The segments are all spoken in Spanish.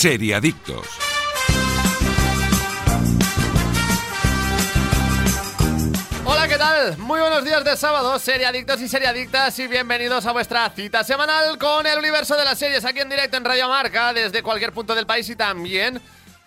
Seriadictos. Hola, ¿qué tal? Muy buenos días de sábado, seriadictos y seriadictas, y bienvenidos a vuestra cita semanal con el universo de las series aquí en directo en Radio Marca, desde cualquier punto del país y también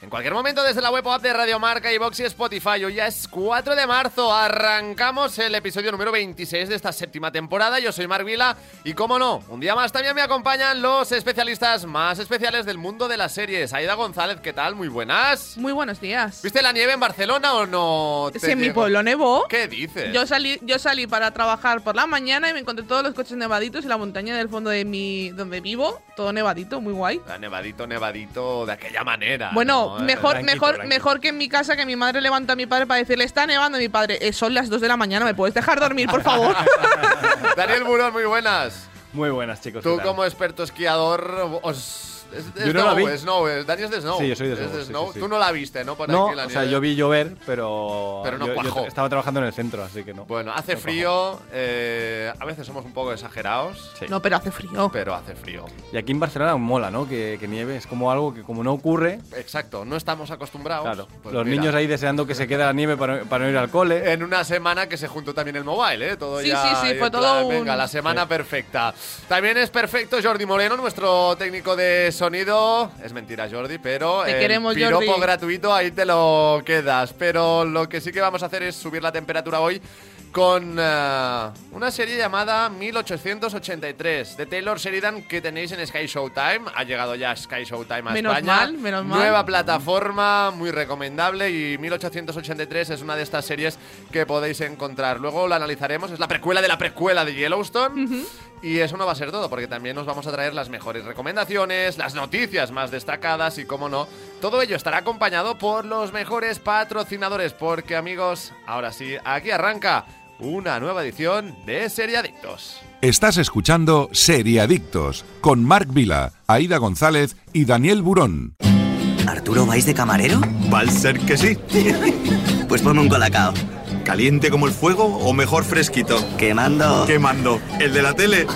en cualquier momento desde la web o app de Radio Marca, iVox y Spotify. Hoy ya es 4 de marzo, arrancamos el episodio número 26 de esta séptima temporada. Yo soy Mark Vila y, como no, un día más también me acompañan los especialistas más especiales del mundo de las series. Aida González, ¿qué tal? Muy buenas. Muy buenos días. ¿Viste la nieve en Barcelona o no? Si en mi pueblo nevó. ¿Qué dices? Yo salí, yo salí para trabajar por la mañana y me encontré todos los coches nevaditos y la montaña del fondo de mi donde vivo, todo nevadito, muy guay. Ah, nevadito, nevadito, de aquella manera. Bueno, ¿no? Mejor, Eh, mejor, tranquilo. mejor que en mi casa que mi madre levanta a mi padre para decirle está nevando mi padre. "Eh, son las 2 de la mañana, ¿me puedes dejar dormir, por favor? Daniel Burón, muy buenas. Muy buenas, chicos. Tú como experto esquiador, os... Es de Yo no la vi. snow, es- Dani es de Snow. Sí, yo soy de Es Snow, sí, Snow. sí, sí. Tú no la viste, ¿no? Por No, aquí la o sea, yo vi llover, pero. Pero no yo- yo estaba trabajando en el centro, así que no. Bueno, hace No frío, eh, a veces somos un poco exagerados, Sí. No, pero hace frío. pero hace frío. Y aquí en Barcelona mola, ¿no? Que, que nieve es como algo que, como no ocurre. Exacto, no estamos acostumbrados. Claro. Pues los mira, niños ahí deseando que se quede la nieve para, para no ir al cole. En una semana que se juntó también el mobile, ¿eh? Todo Sí, ya. sí, sí, fue todo plan, un- Venga, la semana Sí. perfecta. También es perfecto Jordi Moreno, nuestro técnico de sonido. Es mentira, Jordi, pero. Te el queremos, piropo Jordi. gratuito, ahí te lo quedas. Pero lo que sí que vamos a hacer es subir la temperatura hoy con eh, una serie llamada 1883 de Taylor Sheridan que tenéis en Sky Showtime. Ha llegado ya Sky Showtime a Menos España. mal, menos mal. Nueva plataforma, muy recomendable y 1883 es una de estas series que podéis encontrar. Luego la analizaremos, es la precuela de la precuela de Yellowstone. Y eso no va a ser todo, porque también nos vamos a traer las mejores recomendaciones, las noticias más destacadas y, como no, todo ello estará acompañado por los mejores patrocinadores, porque amigos, ahora sí, aquí arranca una nueva edición de Seriadictos. Estás escuchando Seriadictos con Marc Vila, Aida González y Daniel Burón. ¿Arturo vais de camarero? Va a ser que sí. Pues ponme un colacao. ¿Caliente como el fuego o mejor fresquito? Quemando. ¿Qué mando? ¿El de la tele?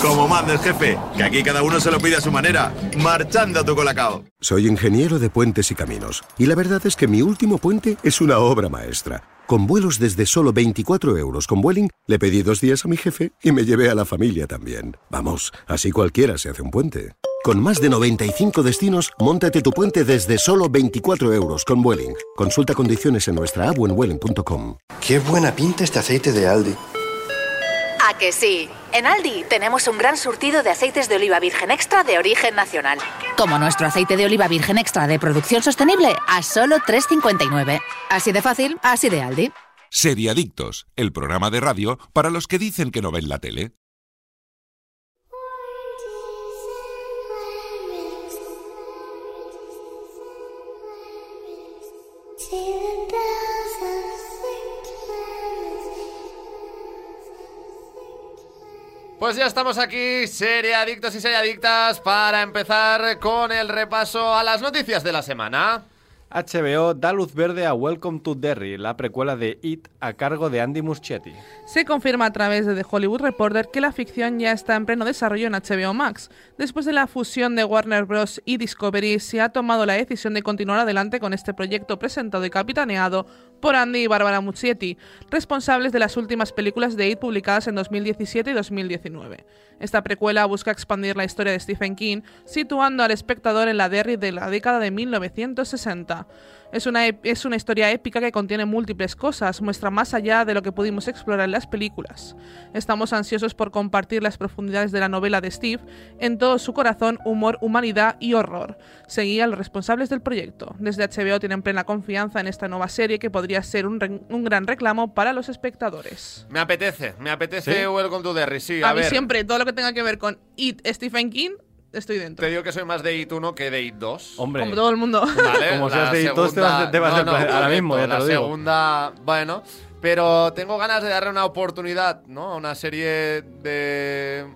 Como manda el jefe, que aquí cada uno se lo pide a su manera. Marchando a tu colacao. Soy ingeniero de puentes y caminos, y la verdad es que mi último puente es una obra maestra. Con vuelos desde solo 24 euros con Vueling, le pedí dos días a mi jefe y me llevé a la familia también. Vamos, así cualquiera se hace un puente. Con más de 95 destinos, móntate tu puente desde solo 24 euros con Vueling. Consulta condiciones en nuestra app o en. Qué buena pinta este aceite de Aldi. ¿A que sí? En Aldi tenemos un gran surtido de aceites de oliva virgen extra de origen nacional. Como nuestro aceite de oliva virgen extra de producción sostenible a solo 3,59. Así de fácil, así de Aldi. Seriadictos, el programa de radio para los que dicen que no ven la tele. Pues ya estamos aquí, seriadictos y seriadictas, para empezar con el repaso a las noticias de la semana. HBO da luz verde a Welcome to Derry, la precuela de It a cargo de Andy Muschietti. Se confirma a través de The Hollywood Reporter que la ficción ya está en pleno desarrollo en HBO Max. Después de la fusión de Warner Bros. y Discovery, se ha tomado la decisión de continuar adelante con este proyecto presentado y capitaneado por Andy y Barbara Muschietti, responsables de las últimas películas de It publicadas en 2017 y 2019. Esta precuela busca expandir la historia de Stephen King, situando al espectador en la Derry de la década de 1960. Es una, es una historia épica que contiene múltiples cosas, muestra más allá de lo que pudimos explorar en las películas. Estamos ansiosos por compartir las profundidades de la novela de Steve, en todo su corazón, humor, humanidad y horror. Seguía a los responsables del proyecto. Desde HBO tienen plena confianza en esta nueva serie que podría ser un, re- un gran reclamo para los espectadores. Me apetece, me apetece ¿Sí? Welcome to Derry, sí, a a, mí ver. siempre, todo lo que tenga que ver con It, Stephen King, estoy dentro. Te digo que soy más de It 1 que de It 2. Hombre, Como todo el mundo. Vale, Como seas de It 2 te vas- te vas no, del no, ahora mismo, ya te lo La digo. segunda, bueno, pero tengo ganas de darle una oportunidad, ¿no? A una serie de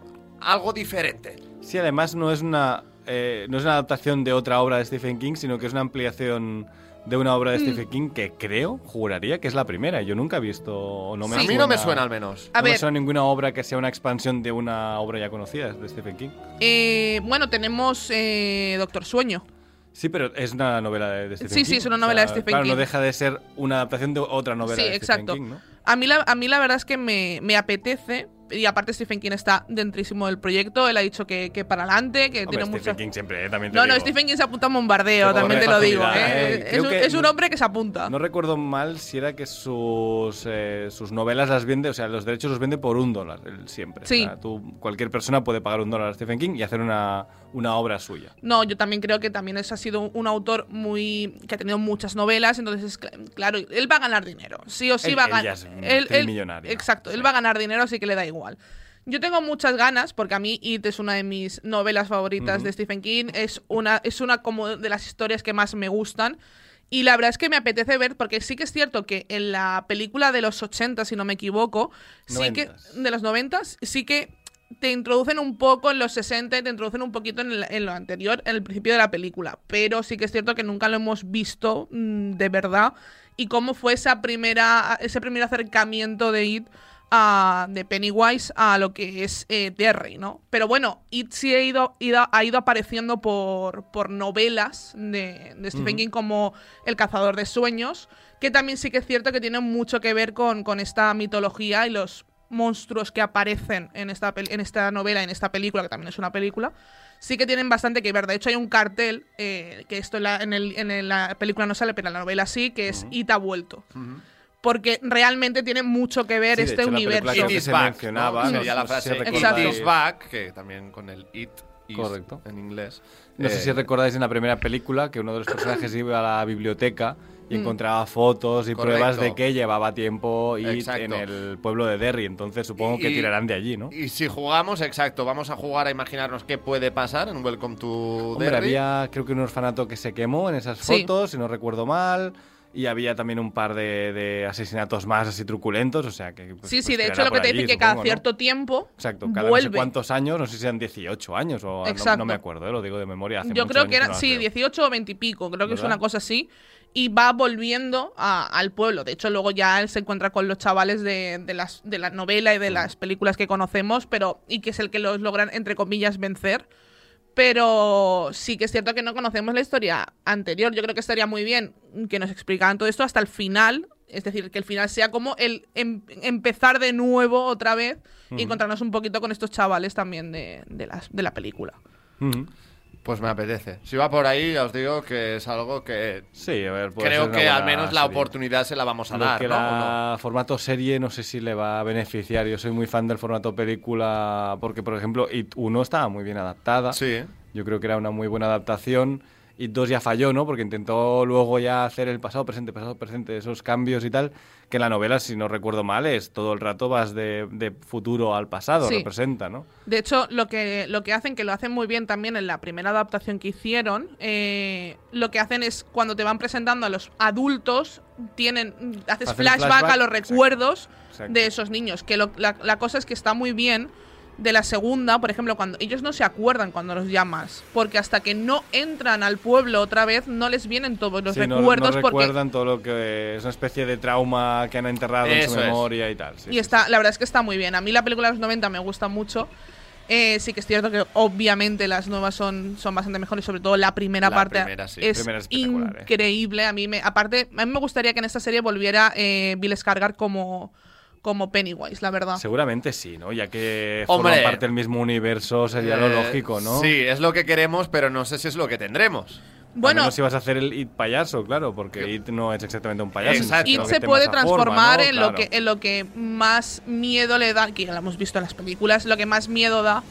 algo diferente. sí, además no es una eh, no es una adaptación de otra obra de Stephen King, sino que es una ampliación de una obra Mm. de Stephen King que creo, juraría que es la primera. Yo nunca he visto, no me a Sí. mí no me suena al menos. A no me suena ninguna obra que sea una expansión de una obra ya conocida de Stephen King. Eh, bueno, tenemos eh, Doctor Sueño. Sí, pero es una novela de, de Stephen Sí, King. sí, es una novela de Stephen claro, King. no deja de ser una adaptación de otra novela Sí, de exacto. Stephen King, ¿no? A mí, la, a mí la verdad es que me, me apetece. Y aparte Stephen King está dentrísimo del proyecto. Él ha dicho que, que para adelante, que Hombre, tiene Stephen mucho... King siempre, eh, también te No, no, digo. Stephen King se apunta a un bombardeo, Pero también te lo digo. ¿eh? eh. Es, un, que es un no- hombre que se apunta. No recuerdo mal si era que sus, eh, sus novelas las vende, o sea, los derechos los vende por un dólar, él siempre. Sí. O sea, tú, cualquier persona puede pagar un dólar a Stephen King y hacer una, una obra suya. No, yo también creo que también es, ha sido un autor muy que ha tenido muchas novelas, entonces es cl- claro, él va a ganar dinero, sí o sí Él- va a él ganar. es un trimillonario, Exacto, él va a ganar dinero, así que le da igual. Yo tengo muchas ganas porque a mí It es una de mis novelas favoritas de Stephen King, es una es una como de las historias que más me gustan. Y la verdad es que me apetece ver, porque sí que es cierto que en la película de los 80, si no me equivoco, sí que. De los 90, sí que te introducen un poco en los 60 y te introducen un poquito en, el- en lo anterior, en el principio de la película. Pero sí que es cierto que nunca lo hemos visto mm, de verdad. Y cómo fue esa primera, ese primer acercamiento de It a- de Pennywise a lo que es eh, Derry, ¿no? Pero bueno, It sí ha ido, ido- ha ido apareciendo por, por novelas de, de Stephen. King como El cazador de sueños, que también sí que es cierto que tiene mucho que ver con, con esta mitología y los monstruos que aparecen en esta, en esta novela, en esta película, que también es una película, sí que tienen bastante que ver. De hecho, hay un cartel, eh, que esto en la, en, el- en la película no sale, pero en la novela sí, que es It ha vuelto. Porque realmente tiene mucho que ver Sí, de este hecho, la universo. creo It que is se back, mencionaba, ¿no? Sería sé la frase. It Exacto. is back, que también con el it is Correcto. en inglés. No sé Eh, si recordáis en la primera película que uno de los personajes iba a la biblioteca y Mm. encontraba fotos y Correcto. pruebas de que llevaba tiempo y en el pueblo de Derry. Entonces supongo que Y- tirarán de allí, ¿no? Y si jugamos, exacto, vamos a jugar a imaginarnos qué puede pasar en Welcome to Hombre, Derry. había creo que un orfanato que se quemó en esas Sí. fotos, si no recuerdo mal. Y había también un par de, de asesinatos más así truculentos, o sea que... pues, sí, sí, pues de hecho lo que te allí, dicen que cada cierto tiempo Exacto, cada no sé vuelve. cuántos años, no sé si eran 18 años o no- me acuerdo, eh, lo digo de memoria. hace Yo creo que eran, no sí, veo. 18 o 20 y pico, creo que es una cosa así. Y va volviendo a- al pueblo. De hecho, luego ya él se encuentra con los chavales de, de las, de la novela y de las películas que conocemos, pero y que es el que los logran, entre comillas, vencer. Pero sí que es cierto que no conocemos la historia anterior. Yo creo que estaría muy bien que nos explicaran todo esto hasta el final. Es decir, que el final sea como el em- empezar de nuevo otra vez y encontrarnos un poquito con estos chavales también de, de, las, de la película. Pues me apetece. Si va por ahí, ya os digo que es algo que Sí, a ver, creo que al menos la serie. oportunidad se la vamos a Lo dar, que ¿no? ¿O no? la formato serie no sé si le va a beneficiar. Yo soy muy fan del formato película porque, por ejemplo, It 1 estaba muy bien adaptada. Sí. Yo creo que era una muy buena adaptación. It 2 ya falló, ¿no? Porque intentó luego ya hacer el pasado, presente, pasado, presente, esos cambios y tal. Que en la novela, si no recuerdo mal, es todo el rato vas de, de futuro al pasado, Sí. representa, ¿no? De hecho, lo que, lo que hacen, que lo hacen muy bien también en la primera adaptación que hicieron, eh, lo que hacen es cuando te van presentando a los adultos, tienen haces flashback, flashback, a los exacto, recuerdos exacto. de esos niños. Que lo- la, la cosa es que está muy bien de la segunda, por ejemplo, cuando ellos no se acuerdan cuando los llamas, porque hasta que no entran al pueblo otra vez, no les vienen todos los Sí, no- recuerdos no, porque recuerdan todo lo que es una especie de trauma que han enterrado en su es. memoria y tal. sí, y sí, está, la verdad es que está muy bien. A mí la película de los 90 me gusta mucho. Eh, sí que es cierto que obviamente las nuevas son, son bastante mejores, sobre todo la primera La parte primera, sí. es Primera es eh. increíble. A mí me, aparte, a mí me gustaría que en esta serie volviera eh, Bill Skarsgård como, como Pennywise, la verdad. Seguramente sí, ¿no? Ya que Hombre. forman parte del mismo universo, sería lo Eh, lógico, ¿no? Sí, es lo que queremos, pero no sé si es lo que tendremos. Bueno, menos si vas a hacer el It payaso, claro, porque It no es exactamente un payaso. Exacto. It se puede forma, transformar ¿no? en, lo que, en lo que más miedo le da, que ya lo hemos visto en las películas, lo que más miedo da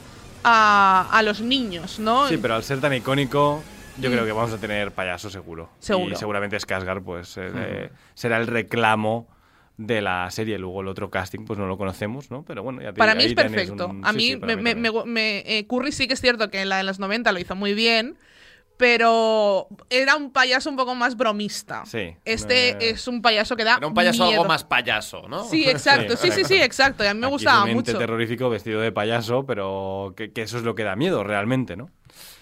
a, a los niños, ¿no? Sí, pero al ser tan icónico, yo Mm. creo que vamos a tener payaso seguro. Seguro. Y seguramente Skarsgård, pues, eh, eh, será el reclamo de la serie. Luego el otro casting, pues no lo conocemos, ¿no? Pero bueno, ya te Para digo, mí es perfecto. un- A mí, sí, me, me- me- me- eh, Curry sí que es cierto que en la de los 90 lo hizo muy bien, pero era un payaso un poco más bromista. Sí. Este Eh, es un payaso que da Era un payaso miedo. algo más payaso, ¿no? Sí, exacto. Sí, sí, sí, exacto. Y a mí me Aquí gustaba mucho. terrorífico vestido de payaso, pero que, que eso es lo que da miedo realmente, ¿no?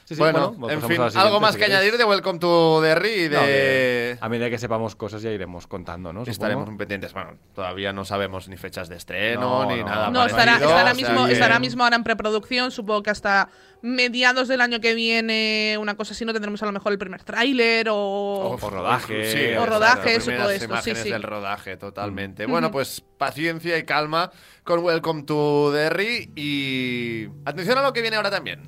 Sí, sí, bueno, bueno, en fin, algo más si que queréis. añadir de Welcome to Derry y de... No, que a medida que sepamos cosas ya iremos contando, ¿no? Estaremos muy pendientes. Bueno, todavía no sabemos ni fechas de estreno No, ni no. nada. No, estará, parecido, estará o sea mismo, que- estará mismo ahora en preproducción. Supongo que hasta mediados del año que viene, una cosa así, no tendremos a lo mejor el primer tráiler o... O rodaje. Sí, O exacto, rodajes o primeras todo esto, sí, imágenes sí. del rodaje, totalmente. Mm. Bueno, pues paciencia y calma con Welcome to Derry y atención a lo que viene ahora también.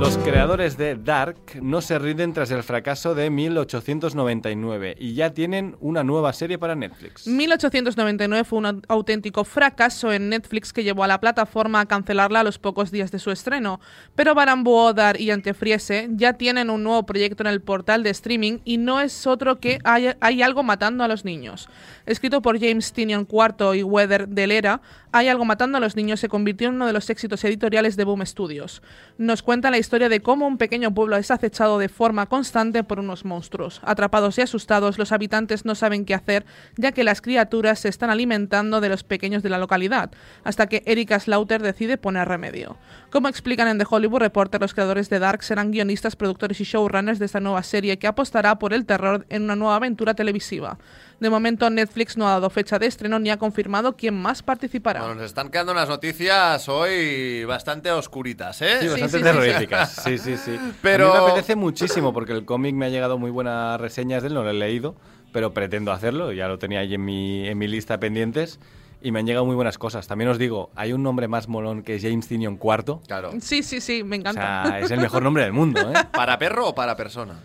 Los creadores de Dark no se rinden tras el fracaso de 1899 y ya tienen una nueva serie para Netflix. 1899 fue un auténtico fracaso en Netflix que llevó a la plataforma a cancelarla a los pocos días de su estreno. Pero Baran Boodar y Antefriese ya tienen un nuevo proyecto en el portal de streaming y no es otro que Hay algo matando a los niños. Escrito por James Tinion IV y Weather Delera, Hay algo matando a los niños se convirtió en uno de los éxitos editoriales de Boom Studios. Nos cuenta la historia de cómo un pequeño pueblo es acechado de forma constante por unos monstruos. Atrapados y asustados, los habitantes no saben qué hacer, ya que las criaturas se están alimentando de los pequeños de la localidad, hasta que Erika Slaughter decide poner remedio. Como explican en The Hollywood Reporter, los creadores de Dark serán guionistas, productores y showrunners de esta nueva serie que apostará por el terror en una nueva aventura televisiva. De momento, Netflix no ha dado fecha de estreno ni ha confirmado quién más participará. Bueno, nos están quedando unas noticias hoy bastante oscuritas, ¿eh? Sí, bastante sí, sí, terroríficas. Sí, sí, sí. Pero- A mí me apetece muchísimo porque el cómic me ha llegado muy buenas reseñas de él, no lo he leído, pero pretendo hacerlo, ya lo tenía ahí en mi, en mi lista pendientes y me han llegado muy buenas cosas. También os digo, hay un nombre más molón que James Tinion IV. Claro. Sí, sí, sí, me O encanta. sea, es el mejor nombre del mundo, ¿eh? ¿Para perro o para persona?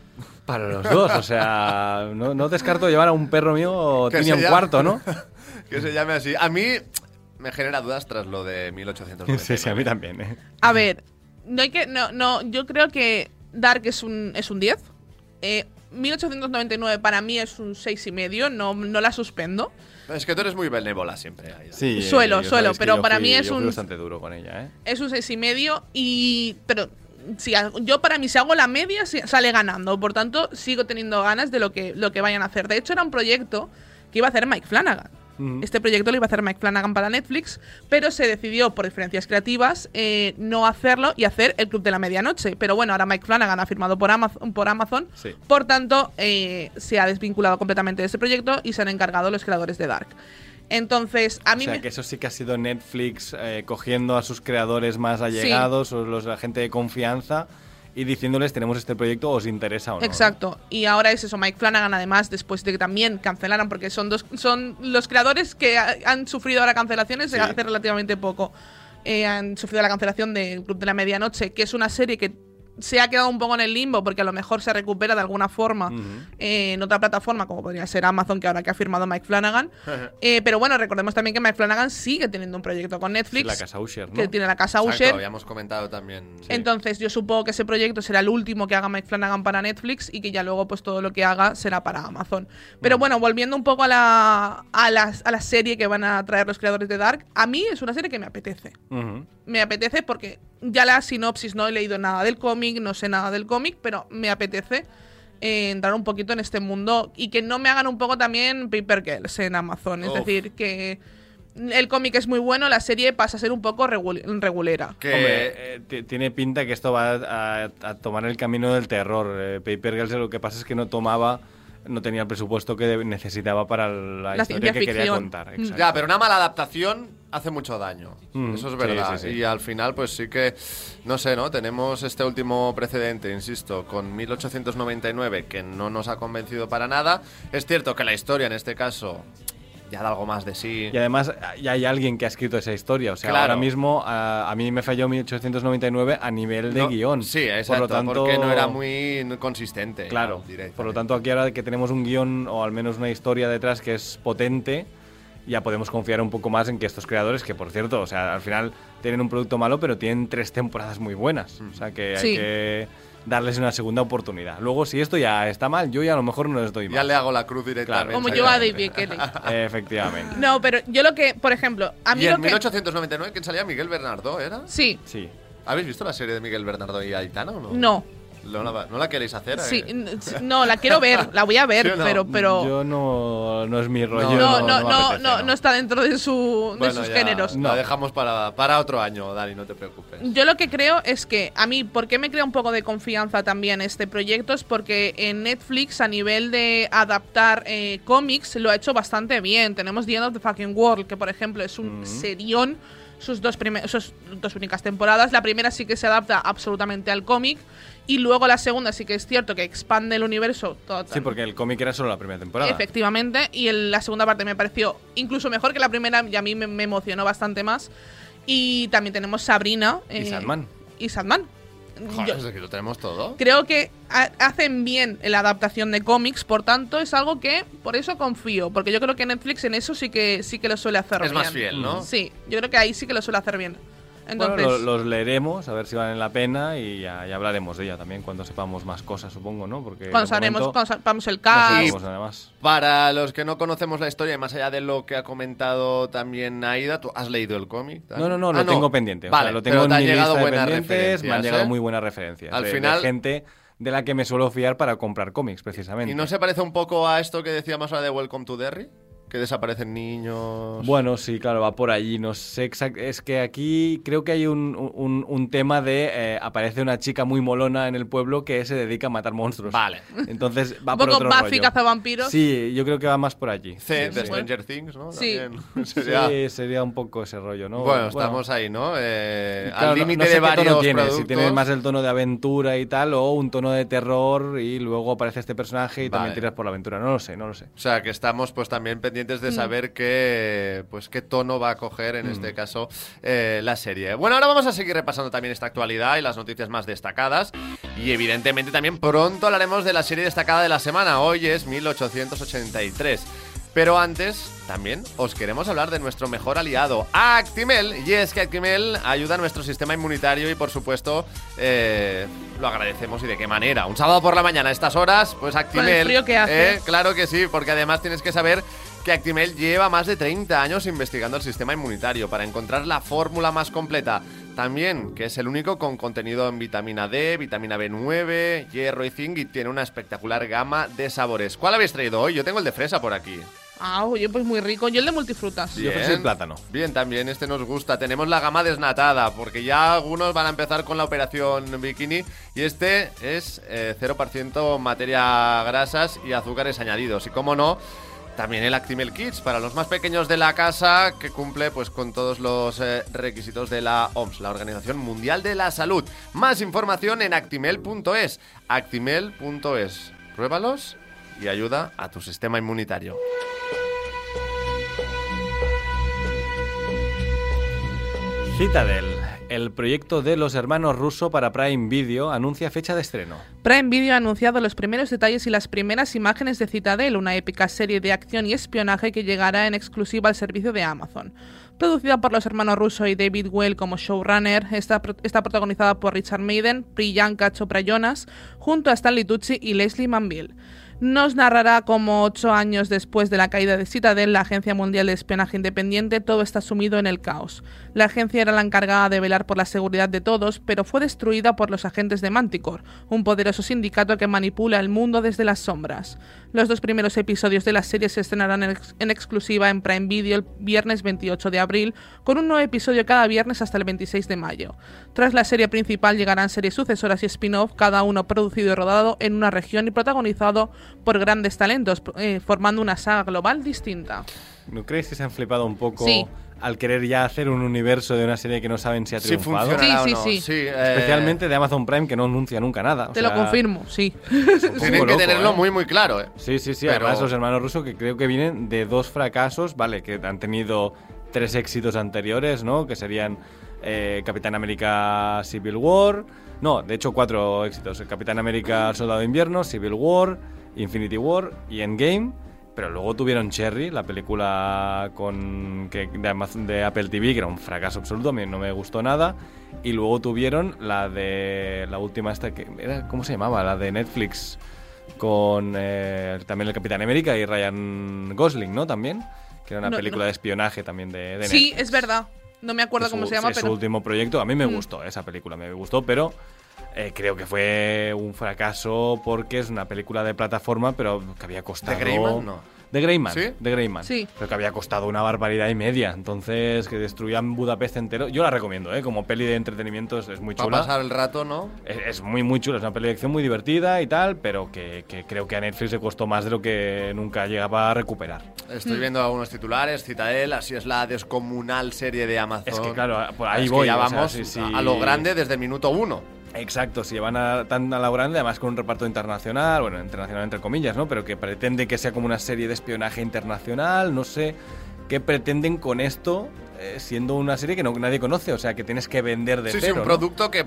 Para los dos, o sea, no, no descarto llevar a un perro mío Tinion IV, ¿no? que se llame así. A mí me genera dudas tras lo de 1899. Sí, sí, a mí también, ¿eh? A ver, no hay que. No, no, yo creo que Dark es un, es un 10. Eh, 1899 para mí es un 6,5, y medio, no, no la suspendo. Es que tú eres muy benévola siempre. Aida. Sí, Suelo, suelo, pero para fui- mí es yo fui un- bastante duro con ella, ¿eh? Es un 6,5 y medio y. Pero si yo para mí si hago la media sale ganando. Por tanto, sigo teniendo ganas de lo que, lo que vayan a hacer. De hecho, era un proyecto que iba a hacer Mike Flanagan. Este proyecto lo iba a hacer Mike Flanagan para Netflix, pero se decidió por diferencias creativas eh, no hacerlo y hacer el Club de la Medianoche. Pero bueno, ahora Mike Flanagan ha firmado por Amazon, por, Amazon, Sí. por tanto eh, se ha desvinculado completamente de ese proyecto y se han encargado los creadores de Dark. Entonces, a O mí sea, me- que eso sí que ha sido Netflix eh, cogiendo a sus creadores más allegados o los, la gente de confianza y diciéndoles tenemos este proyecto, ¿os interesa o no? Exacto. Y ahora es eso, Mike Flanagan, además, después de que también cancelaran, porque son dos, son los creadores que ha- han sufrido ahora cancelaciones Sí. hace relativamente poco. Eh, han sufrido la cancelación de Club de la Medianoche, que es una serie que se ha quedado un poco en el limbo porque a lo mejor se recupera de alguna forma eh, en otra plataforma, como podría ser Amazon, que ahora que ha firmado Mike Flanagan. Eh, pero bueno, recordemos también que Mike Flanagan sigue teniendo un proyecto con Sí, Netflix, la casa Usher, ¿no? que tiene la casa Exacto, Usher. habíamos comentado también. Entonces, yo supongo que ese proyecto será el último que haga Mike Flanagan para Netflix y que ya luego, pues todo lo que haga será para Amazon. Mm. Pero bueno, volviendo un poco a la, a, la, a la serie que van a traer los creadores de Dark, a mí es una serie que me apetece. Me apetece porque ya la sinopsis no he leído nada del cómic, no sé nada del cómic, pero me apetece eh, entrar un poquito en este mundo y que no me hagan un poco también Paper Girls en Amazon. Es Uf. decir, que el cómic es muy bueno, la serie pasa a ser un poco regul- regulera. Que Hombre, eh, ti- tiene pinta que esto va a, a tomar el camino del terror. Eh, Paper Girls lo que pasa es que no tomaba, no tenía el presupuesto que necesitaba para la, La historia ciencia que quería ficción. contar. Mm. exacto. Ya, pero una mala adaptación hace mucho daño. Mm, Eso es verdad. sí, sí. Y al final, pues sí que, no sé, ¿no? Tenemos este último precedente, insisto, con 1899, que no nos ha convencido para nada. Es cierto que la historia, en este caso, ya da algo más de sí. Y además ya hay alguien que ha escrito esa historia. O sea, Claro. ahora mismo a, a mí me falló 1899 a nivel de No, guion. Sí, exacto, por lo tanto, porque no era muy consistente. Claro, por lo tanto aquí ahora que tenemos un guion o al menos una historia detrás que es potente, ya podemos confiar un poco más en que estos creadores, que por cierto, o sea, al final tienen un producto malo, pero tienen tres temporadas muy buenas. O sea que hay Sí. que darles una segunda oportunidad. Luego, si esto ya está mal, yo ya a lo mejor no les doy Ya más. le hago la cruz directamente. Como yo a David Kelly. Efectivamente. No, pero yo lo que, por ejemplo, a mí Y lo en que... 1899, ¿quién salía? Miguel Bernardo, ¿era? Sí, Sí. ¿Habéis visto la serie de Miguel Bernardo y Aitana o no? no. ¿No la, no la queréis hacer? Sí, eh? no, la quiero ver, la voy a ver, ¿Sí o no? pero, pero Yo no, no es mi rollo. no, no, no, no no, apetece, no, no. no está dentro de, su, de sus ya géneros. La dejamos para, para otro año, Dani, no te preocupes. Yo lo que creo es que a mí, ¿por qué me crea un poco de confianza también este proyecto? Es porque en Netflix, a nivel de adaptar eh, cómics, lo ha hecho bastante bien. Tenemos The End of the Fucking World, que por ejemplo es un serión. Sus dos, sus dos únicas temporadas. La primera sí que se adapta absolutamente al cómic. Y luego la segunda sí que es cierto que expande el universo total- Sí, porque el cómic era solo la primera temporada. Efectivamente, y el- la segunda parte me pareció incluso mejor que la primera y a mí me, me emocionó bastante más. Y también tenemos Sabrina. Y eh, Sandman. Y Sandman. Joder, Yo es que lo tenemos todo. creo que ha- hacen bien la adaptación de cómics, por tanto es algo que por eso confío, porque yo creo que Netflix en eso sí que sí que lo suele hacer Es bien. más fiel, ¿no? Sí, yo creo que ahí sí que lo suele hacer bien. Entonces, lo- los leeremos, a ver si valen la pena y ya, ya hablaremos de ella también cuando sepamos más cosas, supongo, ¿no? Porque cuando sabemos, sepamos el no nada más. Para los que no conocemos la historia, y más allá de lo que ha comentado también Aida, ¿tú has leído el cómic? No, no, no, Ah, lo tengo pendiente. o Vale, sea, lo pero tengo te en han mi llegado lista de buenas pendientes, me han llegado ¿eh? muy buenas referencias. Al de- de final- gente de la que me suelo fiar para comprar cómics, precisamente. ¿Y no se parece un poco a esto que decíamos ahora de Welcome to Derry? Que desaparecen niños. Bueno, sí, claro, va por allí. No sé exact- Es que aquí creo que hay un, un- un tema de. eh, aparece una chica muy molona en el pueblo que se dedica a matar monstruos. Vale. Entonces va un por poco otro Buffy rollo. cazavampiros. Sí, yo creo que va más por allí. C, Sí, de sí. Stranger Things, ¿no? Sí. Sería- Sí, sería un poco ese rollo, ¿no? Bueno, estamos ahí, ¿no? Eh, Claro, al límite no sé de varios tiene, productos. si tiene más el tono de aventura y tal, o un tono de terror y luego aparece este personaje y Vale. también tiras por la aventura. No lo sé, no lo sé. O sea, que estamos pues también pendientes Mm. de saber qué, pues, qué tono va a coger, en Mm. este caso, eh, la serie. Bueno, ahora vamos a seguir repasando también esta actualidad y las noticias más destacadas. Y evidentemente también pronto hablaremos de la serie destacada de la semana. Hoy es 1883. Pero antes, también os queremos hablar de nuestro mejor aliado, Actimel. Y es que Actimel ayuda a nuestro sistema inmunitario y, por supuesto, eh, lo agradecemos. ¿Y de qué manera? Un sábado por la mañana, a estas horas, pues Actimel. frío que hace. ¿eh? Claro que sí, porque además tienes que saber que Actimel lleva más de 30 años investigando el sistema inmunitario para encontrar la fórmula más completa. También que es el único con contenido en vitamina D, vitamina B9, hierro y zinc y tiene una espectacular gama de sabores. ¿Cuál habéis traído hoy? Yo tengo el de fresa por aquí. Ah, oye, pues muy rico. Yo el de multifrutas. Yo ofrecí el plátano. Bien, también este nos gusta. Tenemos la gama desnatada, porque ya algunos van a empezar con la operación bikini. Y este es eh, 0% materia grasas y azúcares añadidos. Y como no, también el Actimel Kids para los más pequeños de la casa, que cumple pues con todos los eh, requisitos de la OMS, la Organización Mundial de la Salud. Más información en actimel.es. Actimel.es. Pruébalos y ayuda a tu sistema inmunitario. Citadel, el proyecto de los hermanos Russo para Prime Video, anuncia fecha de estreno. Prime Video ha anunciado los primeros detalles y las primeras imágenes de Citadel, una épica serie de acción y espionaje que llegará en exclusiva al servicio de Amazon. Producida por los hermanos Russo y David Well como showrunner, está, pro- está protagonizada por Richard Madden, Priyanka Chopra Jonas, junto a Stanley Tucci y Leslie Manville. Nos narrará cómo ocho años después de la caída de Citadel, la Agencia Mundial de Espionaje Independiente, todo está sumido en el caos. La agencia era la encargada de velar por la seguridad de todos, pero fue destruida por los agentes de Manticore, un poderoso sindicato que manipula el mundo desde las sombras. Los dos primeros episodios de la serie se estrenarán en, ex- en exclusiva en Prime Video el viernes 28 de abril, con un nuevo episodio cada viernes hasta el 26 de mayo. Tras la serie principal llegarán series sucesoras y spin-off, cada uno producido y rodado en una región y protagonizado por grandes talentos, eh, formando una saga global distinta. ¿No creéis que se han flipado un poco Sí. Al querer ya hacer un universo de una serie que no saben si ha triunfado? Sí, o sí, no. sí. eh, Especialmente de Amazon Prime que no anuncia nunca nada. o Te lo confirmo, sí. Tienen que tenerlo ¿eh? muy, muy claro, ¿eh? Sí, sí, sí. Pero- Además, los hermanos rusos que creo que vienen de dos fracasos, ¿vale? Que han tenido tres éxitos anteriores, ¿no? Que serían eh, Capitán América Civil War. No, de hecho, cuatro éxitos. Capitán América Soldado de Invierno, Civil War, Infinity War y Endgame. Pero luego tuvieron Cherry, la película con que, de, Amazon- de Apple TV, que era un fracaso absoluto, a mí no me gustó nada. Y luego tuvieron la de la última esta que era ¿cómo se llamaba? La de Netflix con eh, también el Capitán América y Ryan Gosling, ¿no? También, que era una No, película no. de espionaje también de, de Sí, Netflix. es verdad. No me acuerdo cómo su- se llama, es su pero último proyecto. A mí me Mm. gustó esa película, me gustó, pero eh, creo que fue un fracaso porque es una película de plataforma, pero que había costado. ¿De Greyman? No. De Greyman, ¿Sí? de Greyman. Sí. Pero que había costado una barbaridad y media. Entonces, que destruían Budapest entero. Yo la recomiendo, ¿eh? Como peli de entretenimiento es, es muy Para chula. pasar el rato, ¿no? Es, es muy, muy chula. Es una peli de acción muy divertida y tal, pero que, que creo que a Netflix le costó más de lo que nunca llegaba a recuperar. Estoy viendo algunos titulares, Citadel, así es la descomunal serie de Amazon. Es que, claro, por ahí Es que voy, ya o sea, vamos sí, sí. a lo grande desde el minuto uno. Exacto, si van a, tan a la grande, además con un reparto internacional, bueno, internacional entre comillas, ¿no? Pero que pretende que sea como una serie de espionaje internacional, no sé qué pretenden con esto, eh, siendo una serie que no, nadie conoce, o sea, que tienes que vender de Sí, cero, sí, un ¿no? producto que,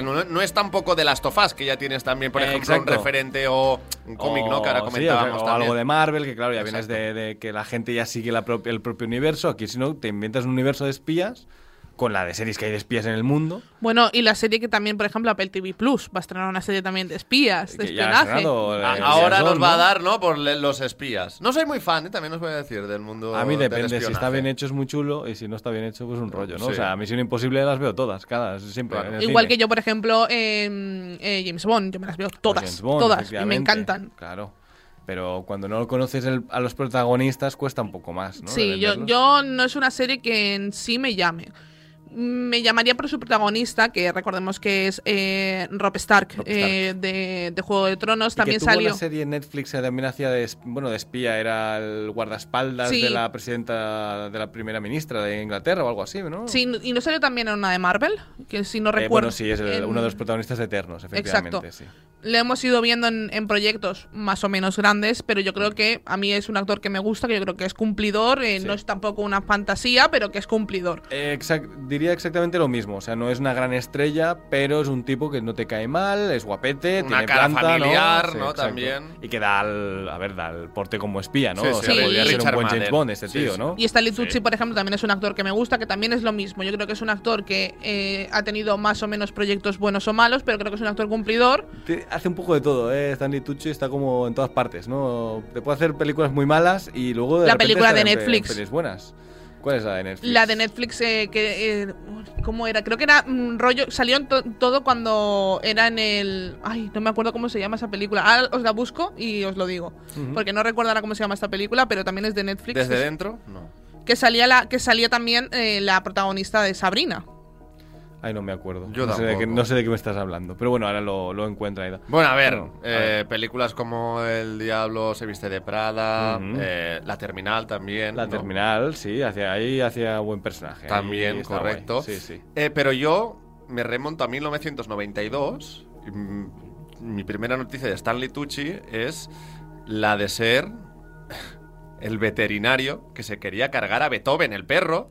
no, no es tampoco de las tofas, que ya tienes también, por Eh, ejemplo, exacto. un referente o un cómic, ¿no? Que ahora sí, comentábamos o, algo de Marvel, que claro, ya vienes Exacto. de, de que la gente ya sigue la el propio universo. Aquí, si no, te inventas un universo de espías con la de series que hay de espías en el mundo. Bueno, y la serie que también, por ejemplo, Apple TV Plus va a estrenar una serie también de espías, de que ya ha espionaje. estrenado, eh, Ahora nos va a dar, ¿no? Por los espías. No soy muy fan, ¿eh? también os voy a decir, del mundo A mí del depende, si está bien hecho es muy chulo y si no está bien hecho pues un rollo, ¿no? Sí. O sea, a Misión Imposible las veo todas, cada, siempre. Claro. Igual cine. que yo, por ejemplo, eh, eh, James Bond, yo me las veo todas, James Bond, todas, y me encantan. Claro. Pero cuando no conoces el- a los protagonistas cuesta un poco más, ¿no? Sí, yo, yo no es una serie que en sí me llame. Me llamaría por su protagonista, que recordemos que es eh, Rob Stark, eh, de, de Juego de Tronos. Y También que tuvo salió. una serie en Netflix que también hacía de, bueno, de espía, era el guardaespaldas Sí. de la presidenta, de la primera ministra de Inglaterra o algo así, ¿no? Sí, y no salió también en una de Marvel, que si no Eh, recuerdo. bueno, sí, es el- en- uno de los protagonistas eternos, efectivamente, Exacto. sí. Le hemos ido viendo en, en proyectos más o menos grandes, pero yo creo que a mí es un actor que me gusta, que yo creo que es cumplidor, eh, Sí. no es tampoco una fantasía, pero que es cumplidor. Eh, exact- diría exactamente lo mismo, o sea, no es una gran estrella, pero es un tipo que no te cae mal, es guapete, Una tiene cara planta, familiar, ¿no? Sí, ¿no? También. Y que da al, a ver, da el porte como espía, ¿no? Sí, o sí, sea, sí. podría ser un buen James. Bond este Sí, tío, sí. ¿no? Y Stanley Tucci, Sí. por ejemplo, también es un actor que me gusta, que también es lo mismo. Yo creo que es un actor que eh, ha tenido más o menos proyectos buenos o malos, pero creo que es un actor cumplidor. Te- hace un poco de todo, ¿eh? Stanley Tucci está como en todas partes, ¿no? Te puede hacer películas muy malas y luego de La repente película de Netflix. pelis buenas. ¿Cuál es la de Netflix? La de Netflix, eh, que. Eh, ¿Cómo era? Creo que era un rollo. Salió to- todo cuando era en el. Ay, no me acuerdo cómo se llama esa película. Ahora os la busco y os lo digo. Porque no recuerdo ahora cómo se llama esta película, pero también es de Netflix. ¿Desde dentro? No. que salía la que salía también eh, la protagonista de Sabrina. Ay, no me acuerdo. Yo no, sé de qué, no sé de qué me estás hablando. Pero bueno, ahora lo, lo encuentra Aida. Bueno, a ver, Bueno, a eh, ver. películas como El Diablo se viste de Prada, eh, La Terminal también. La ¿no? terminal, sí, hacia ahí, hacia buen personaje. También, correcto. Sí, sí. Eh, pero yo me remonto a 1992. y, mm, mi primera noticia de Stanley Tucci es la de ser el veterinario que se quería cargar a Beethoven, el perro.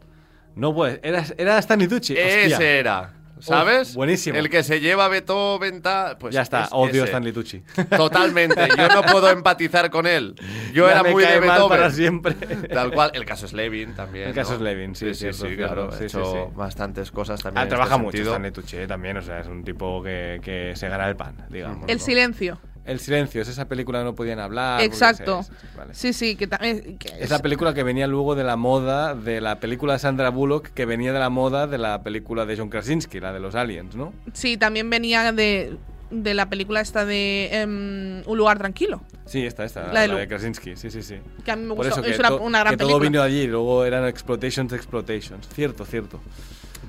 No, pues, era, era Stanley Tucci. hostia. Ese era. ¿Sabes? buenísimo. El que se lleva a Beethoven, tal. Pues ya está, es odio a. Stanley Tucci. Totalmente. Yo no puedo empatizar con él. Yo Ya era me muy de mal Beethoven. para siempre. Tal cual. El caso es Levin también. El caso ¿no? es Levin, sí, sí, sí, claro. Sí, hecho sí. bastantes cosas también. Ah, en trabaja este mucho. Stanley Tucci, eh, también, o sea, es un tipo que, que se gana el pan, digamos. El ¿no? silencio. El silencio, es esa película que no podían hablar. Exacto. vale. Sí, sí, que también. que Es la película que venía luego de la moda de la película de Sandra Bullock, que venía de la moda de la película de John Krasinski, la de los aliens, ¿no? Sí, también venía de, de la película esta de em, Un lugar tranquilo. Sí, esta, esta, La la, de Krasinski, sí, sí, sí. Que a mí me Por gustó. eso que, es una, to- una gran que todo vino allí, luego eran exploitations, exploitations. Cierto, cierto.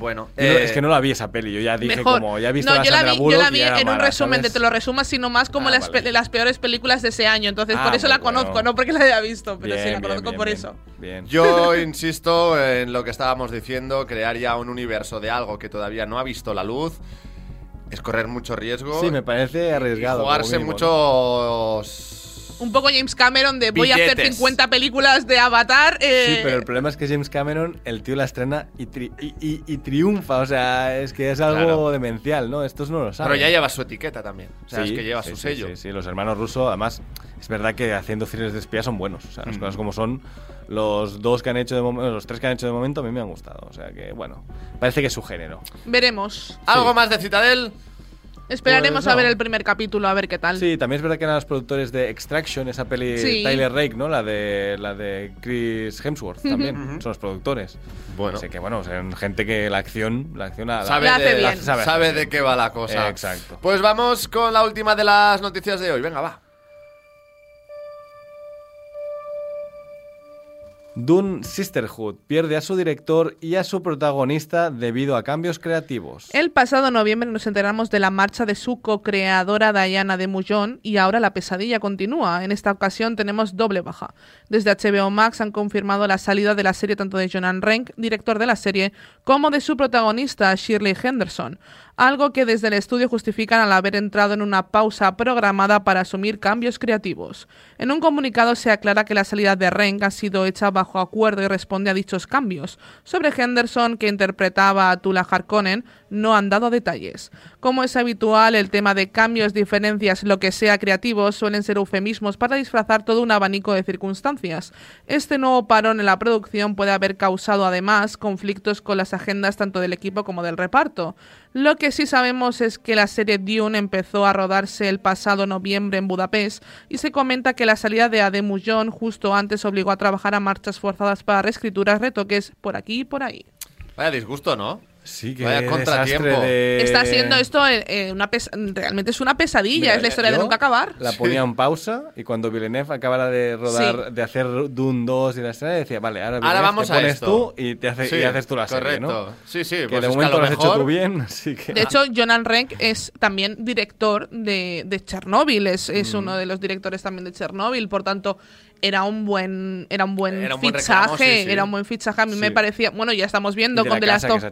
Bueno, no- eh, es que no la vi esa peli, yo ya dije Mejor. como, ya he visto no, la yo la vi, Bullock yo la y vi era en un mala, resumen ¿sabes? de te lo resumas, sino más como Ah, las, vale. pe- las peores películas de ese año. Entonces, Ah, por eso la bueno. conozco, no porque la haya visto, pero sí la bien, conozco bien, por bien, eso. Bien. Yo insisto en lo que estábamos diciendo, crear ya un universo de algo que todavía no ha visto la luz es correr mucho riesgo. Sí, me parece arriesgado. jugarse muchos... Un poco James Cameron de voy a hacer Billetes. 50 películas de Avatar. eh, Sí, pero el problema es que James Cameron, el tío la estrena y, tri- y, y- y triunfa. O sea, es que es algo Claro. demencial, ¿no? Estos no lo saben. Pero ya lleva su etiqueta también. O sea, Sí, es que lleva sí, su sí, sello. Sí, sí, los hermanos rusos, además, es verdad que haciendo cines de espía son buenos. O sea, las Mm. cosas como son. Los dos que han hecho de momento, los tres que han hecho de momento a mí me han gustado. O sea que, bueno, parece que es su género. Veremos. ¿Algo más de Citadel? Esperaremos Pues a ver el primer capítulo, a ver qué tal. Sí, también es verdad que eran los productores de Extraction, esa peli Sí. Tyler Rake, ¿no? La de la de Chris Hemsworth también, son los productores. Bueno. Así que bueno, son gente que la acción, la acción la- Sabe, La hace de, bien. sabe, Sabe de qué va la cosa. Exacto. Pues vamos con la última de las noticias de hoy. Venga, va. Dune Sisterhood pierde a su director y a su protagonista debido a cambios creativos. El pasado noviembre nos enteramos de la marcha de su co-creadora Diana de Mullón y ahora la pesadilla continúa. En esta ocasión tenemos doble baja. Desde HBO Max han confirmado la salida de la serie tanto de Jonan Renck, director de la serie, como de su protagonista Shirley Henderson, algo que desde el estudio justifican al haber entrado en una pausa programada para asumir cambios creativos. En un comunicado se aclara que la salida de Renck ha sido hecha bajo acuerdo y responde a dichos cambios. Sobre Henderson, que interpretaba a Tula Harkonnen, no han dado detalles. Como es habitual, el tema de cambios, diferencias, lo que sea creativos, suelen ser eufemismos para disfrazar todo un abanico de circunstancias. Este nuevo parón en la producción puede haber causado además conflictos con las agendas tanto del equipo como del reparto. Lo que sí sabemos es que la serie Dune empezó a rodarse el pasado noviembre en Budapest y se comenta que la salida de Ademullón justo antes obligó a trabajar a marchas forzadas para reescrituras, retoques por aquí y por ahí. Vaya disgusto, ¿no? Sí, que Vaya contratiempo. de... Está siendo esto eh, una pes- realmente es una pesadilla, Mira, es la historia de nunca acabar. La ponía en pausa y cuando Villeneuve acabara de rodar, Sí. de hacer Dune 2 y la serie, decía, vale, ahora, vamos te a pones esto. tú y, te hace- Sí, y haces tú la serie. ¿no? Sí, sí, Que pues de es que momento lo lo has hecho tú bien, así que... De hecho, Jonan Renck es también director de, de Chernóbil, es, Mm. es uno de los directores también de Chernóbil, por tanto, era un buen, era un buen Era un buen fichaje, reclamo, sí, sí. era un buen fichaje. A mí Sí. me parecía, bueno, ya estamos viendo de con la The Last of o sea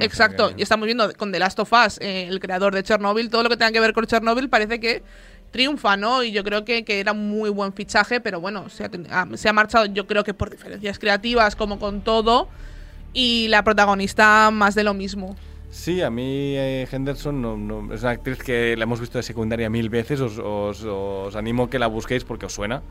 Exacto, que- y estamos viendo con The Last of Us, eh, el creador de Chernobyl, todo lo que tenga que ver con Chernobyl parece que triunfa, ¿no? Y yo creo que, que era un muy buen fichaje, pero bueno, se ha, ten- ha- se ha marchado yo creo que por diferencias creativas, como con todo, y la protagonista más de lo mismo. Sí, a mí eh, Henderson no- no- es una actriz que la hemos visto de secundaria mil veces, os, os- os animo que la busquéis porque os suena,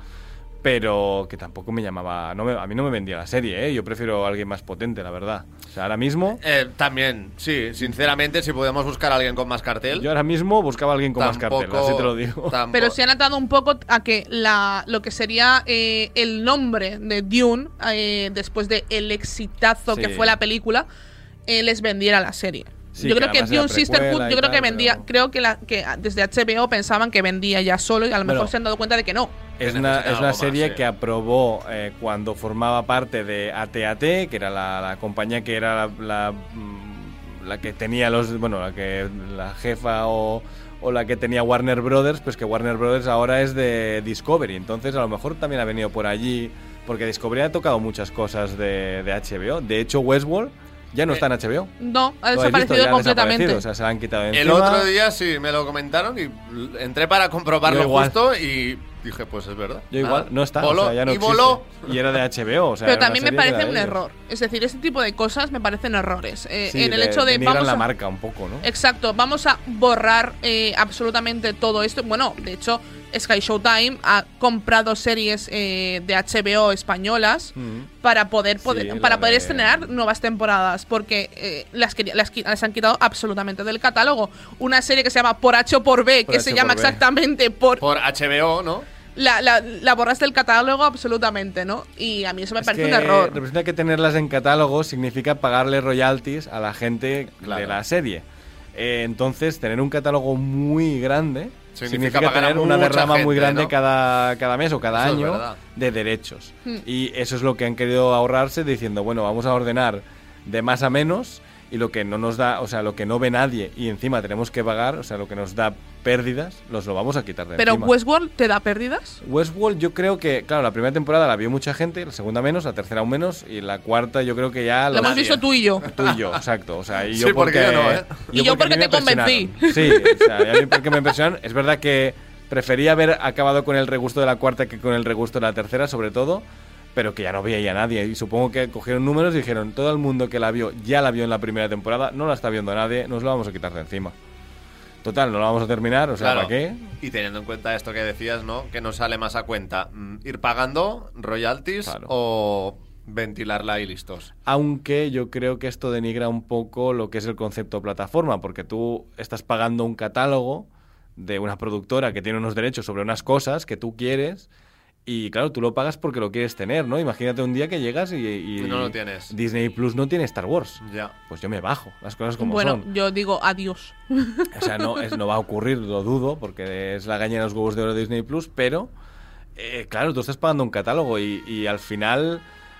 pero que tampoco me llamaba, no me- a mí no me vendía la serie, ¿eh? yo prefiero a alguien más potente, la verdad. O sea, ahora mismo, Eh, también, sí, sinceramente, si podemos buscar a alguien con más cartel. yo ahora mismo buscaba a alguien con más cartel, así te lo digo. Pero se han atado un poco a que la, lo que sería eh, el nombre de Dune, eh, después de el exitazo que fue la película, eh, les vendiera la serie. Sí, yo que creo que Dune Sisterhood, yo creo que vendía, pero- creo que, la, que desde HBO pensaban que vendía ya solo y a lo mejor se han dado cuenta de que no. Es una, es una más, serie que aprobó eh, cuando formaba parte de AT&T, que era la, la compañía que era la, la, mm, la que tenía los, bueno, la que la jefa o, o la que tenía Warner Brothers, pues que Warner Brothers ahora es de Discovery, entonces a lo mejor también ha venido por allí, porque Discovery ha tocado muchas cosas de, de HBO. De hecho, Westworld ya no Eh, está en HBO. No, ha visto, desaparecido completamente. desaparecido, O sea, se la han quitado de El otro día sí me lo comentaron y entré para comprobarlo justo y dije, pues es verdad. Yo igual, Nada. no está, Voló, o sea, ya no y existe. voló. Y era de HBO, o sea, Pero también me parece un error. Es decir, ese tipo de cosas me parecen errores. Eh, Sí, en el hecho de vamos la a, marca un poco, ¿no? Exacto, vamos a borrar eh, absolutamente todo esto. Bueno, de hecho, Sky Showtime ha comprado series eh, de HBO españolas Mm. para poder, poder para poder de- estrenar nuevas temporadas porque eh, las, han quitado absolutamente del catálogo. Una serie que se llama Por H o por B, Por que H se llama por exactamente por... Por HBO, ¿no? La, la, la borraste del catálogo absolutamente, ¿no? Y a mí eso me Es parece que un error. Representa que tenerlas en catálogo significa pagarle royalties a la gente Claro. de la serie. Eh, entonces, tener un catálogo muy grande Significa tener una derrama muy grande ¿no? cada, cada mes o cada Eso año de derechos. Hmm. Y eso es lo que han querido ahorrarse diciendo, bueno, vamos a ordenar de más a menos y lo que no nos da, o sea, lo que no ve nadie y encima tenemos que pagar, o sea, lo que nos da pérdidas, los lo vamos a quitar de Pero encima. Westworld te da pérdidas. Westworld yo creo que, claro, la primera temporada la vio mucha gente, la segunda menos, la tercera aún menos, y la cuarta yo creo que ya Lo hemos visto tú y yo. Tú y yo, exacto. O sea, y Sí, yo porque yo no, ¿eh? Y yo porque mí te convencí. Sí, o sea, y a mí porque me impresionaron. Es verdad que prefería haber acabado con el regusto de la cuarta que con el regusto de la tercera, sobre todo, pero que ya no veía a nadie. Y supongo que cogieron números y dijeron, todo el mundo que la vio ya la vio en la primera temporada, no la está viendo nadie, nos lo vamos a quitar de encima. Total, no la vamos a terminar, o sea, Claro. ¿para qué? Y teniendo en cuenta esto que decías, ¿no? Que nos sale más a cuenta mm, ir pagando royalties Claro. o ventilarla y listos. Aunque yo creo que esto denigra un poco lo que es el concepto plataforma, porque tú estás pagando un catálogo de una productora que tiene unos derechos sobre unas cosas que tú quieres y claro, tú lo pagas porque lo quieres tener, ¿no? Imagínate un día que llegas y, y- Y no lo tienes. Disney Plus no tiene Star Wars. Ya. Pues yo me bajo, las cosas como bueno, son. yo digo adiós. O sea, no, es, no va a ocurrir, lo dudo, porque es la gaña de los huevos de oro de Disney Plus, pero eh, claro, tú estás pagando un catálogo y, y al final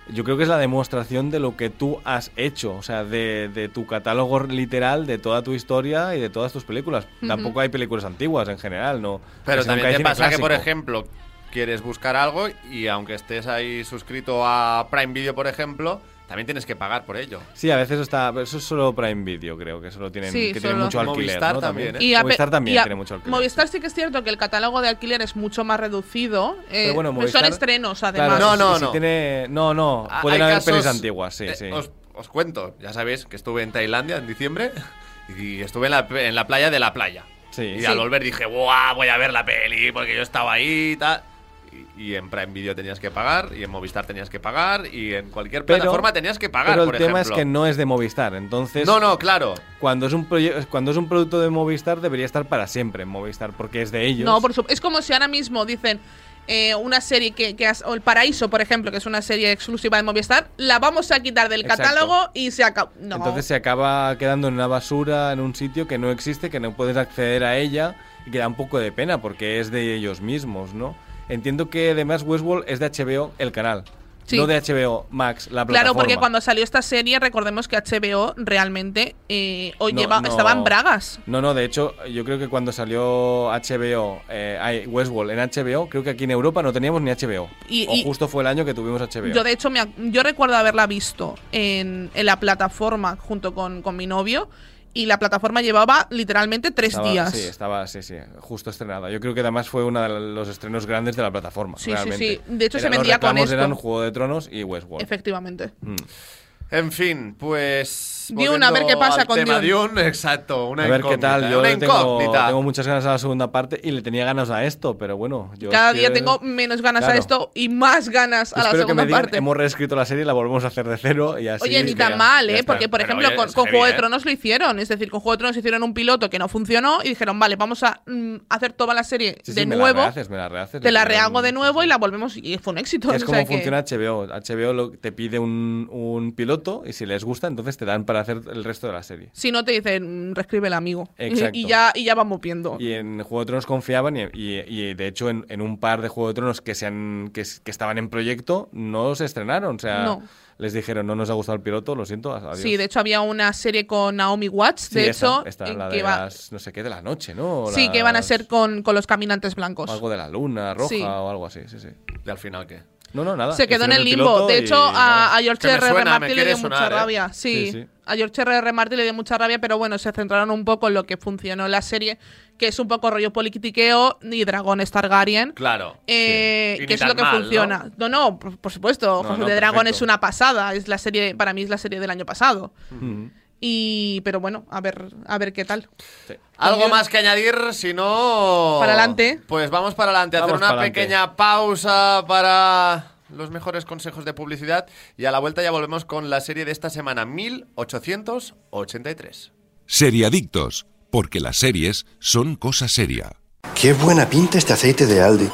yo creo que es la demostración de lo que tú has hecho, o sea, de, de tu catálogo literal, de toda tu historia y de todas tus películas. Tampoco hay películas antiguas en general, ¿no? Pero también te pasa que, por clásico. ejemplo, quieres buscar algo y aunque estés ahí suscrito a Prime Video, por ejemplo, también tienes que pagar por ello. Sí, a veces está. pero Eso es solo Prime Video, creo que solo tienen, Sí, que tienen mucho alquiler. Movistar ¿no? también, ¿eh? Y a Movistar también y tiene mucho alquiler. Movistar sí que es cierto que el catálogo de alquiler es mucho más reducido. eh, Pero bueno, son Movistar- estrenos, además. Claro, No, no, sí, sí no. tiene- no, no. Pueden hay haber casos- pelis antiguas, sí, eh, sí. Os, os cuento, ya sabéis que estuve en Tailandia en diciembre y estuve en la, en la playa de la playa. Sí. Y Sí. al volver dije, ¡guau! Voy a ver la peli porque yo estaba ahí y tal. Y, en Prime Video tenías que pagar, y en Movistar tenías que pagar, y en cualquier Pero- plataforma tenías que pagar, Pero el por tema ejemplo. es que no es de Movistar, entonces No, no, claro. cuando es un cuando es un producto de Movistar debería estar para siempre en Movistar porque es de ellos. No, por su- es como si ahora mismo dicen eh, una serie que, que has- o El Paraíso, por ejemplo, que es una serie exclusiva de Movistar, la vamos a quitar del Exacto. catálogo y se acaba. No. Entonces se acaba quedando en una basura, en un sitio que no existe, que no puedes acceder a ella y que da un poco de pena porque es de ellos mismos, ¿no? Entiendo que además Westworld es de HBO el canal, Sí. no de HBO Max, la plataforma. Claro, porque cuando salió esta serie, recordemos que HBO realmente eh, hoy No, lleva, no. estaba en Bragas. No, no, de hecho, yo creo que cuando salió HBO, eh, Westworld en HBO, creo que aquí en Europa no teníamos ni HBO. Y- o y- justo fue el año que tuvimos HBO. Yo, de hecho, me yo recuerdo haberla visto en, en la plataforma junto con, con mi novio. Y la plataforma llevaba literalmente tres Estaba- días. Sí, estaba, sí, sí, justo estrenada. Yo creo que además fue uno de los estrenos grandes de la plataforma. Sí, sí, realmente. sí. De hecho, se Eran- los vendía con reclamos esto. eran Juego de Tronos y Westworld. Efectivamente. Mm. En fin, pues. Dune, a ver qué pasa con tema Dune. Dune, exacto. Una A ver qué tal. incógnita, Yo le tengo, incógnita. tengo muchas ganas a la segunda parte y le tenía ganas a esto, pero bueno. Yo Cada día que- tengo menos ganas a Claro. esto y más ganas a la Espero que segunda me digan, parte. hemos reescrito la serie y la volvemos a hacer de cero y así. Oye, ni tan ya- mal, ¿eh? Porque, por Pero, ejemplo, oye, con, con Juego de. Tronos lo hicieron. Es decir, con Juego de Tronos hicieron un piloto que no funcionó y dijeron, vale, vamos a mm, hacer toda la serie Sí, sí, de me nuevo. La rehaces, me la rehaces, te la rehago de nuevo y la volvemos. Y fue un éxito. Es como funciona HBO. HBO lo- te pide un, un piloto y si les gusta, entonces te dan para hacer el resto de la serie. Si no te dicen, "Mm, reescribe el amigo. Y- Exacto. Y, ya, y ya vamos viendo. Y en Juego de Tronos confiaban y, y- y, de hecho en, en un par de Juego de Tronos que, se han, que, que estaban en proyecto no se estrenaron. O sea, No. les dijeron no nos ha gustado el piloto, lo siento, adiós. Sí, de hecho había una serie con Naomi Watts, Sí, de esta- hecho, esta, en la que de va- las, no sé qué, de la noche, ¿no? O sí, que van a ser con, con los caminantes blancos. o algo de la luna roja Sí. o algo así, sí, sí. ¿Y al final qué? No, no, nada. Se quedó en el limbo. De hecho, a, a George Que me R. R. suena, me Martin le dio mucha ¿eh? rabia. Sí. Sí, sí. a George R. R. Martin le dio mucha rabia, pero bueno, se centraron un poco en lo que funcionó en la serie, que es un poco rollo politiqueo y dragones Targaryen. Claro. eh, sí. Que es lo que mal, funciona. No, no, por, por supuesto. No, de Dragón es una pasada. Es la serie, para mí es la serie del año pasado. Mm, Y, pero bueno, a ver, a ver qué tal. sí. ¿Algo más que añadir? Si no. Para adelante. Pues vamos para adelante. Hacer Vamos una para adelante. pequeña pausa para los mejores consejos de publicidad. Y a la vuelta ya volvemos con la serie de esta semana, 1883. Seriadictos, porque las series son cosa seria. Qué buena pinta este aceite de Aldi.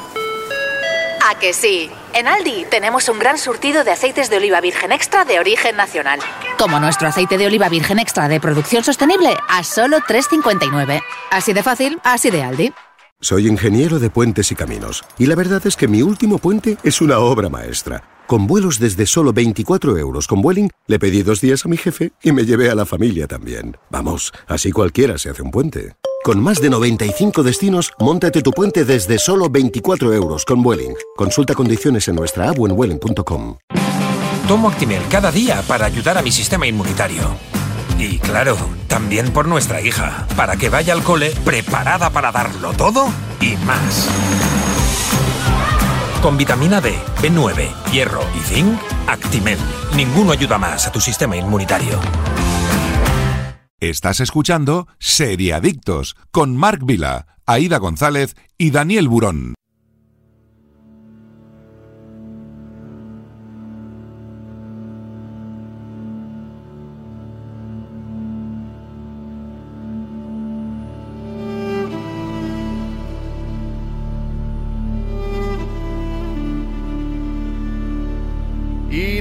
¿A que sí? En Aldi tenemos un gran surtido de aceites de oliva virgen extra de origen nacional. Como nuestro aceite de oliva virgen extra de producción sostenible a solo 3,59. Así de fácil, así de Aldi. Soy ingeniero de puentes y caminos, y la verdad es que mi último puente es una obra maestra. Con vuelos desde solo 24 euros con Vueling, le pedí dos días a mi jefe y me llevé a la familia también. Vamos, así cualquiera se hace un puente. Con más de 95 destinos, móntate tu puente desde solo 24 euros con Vueling. Consulta condiciones en nuestra app vueling.com. Tomo Actimel cada día para ayudar a mi sistema inmunitario. Y claro, también por nuestra hija, para que vaya al cole preparada para darlo todo y más. Con vitamina D, B9, hierro y zinc, Actimel. Ninguno ayuda más a tu sistema inmunitario. Estás escuchando Seriadictos con Marc Vila, Aida González y Daniel Burón.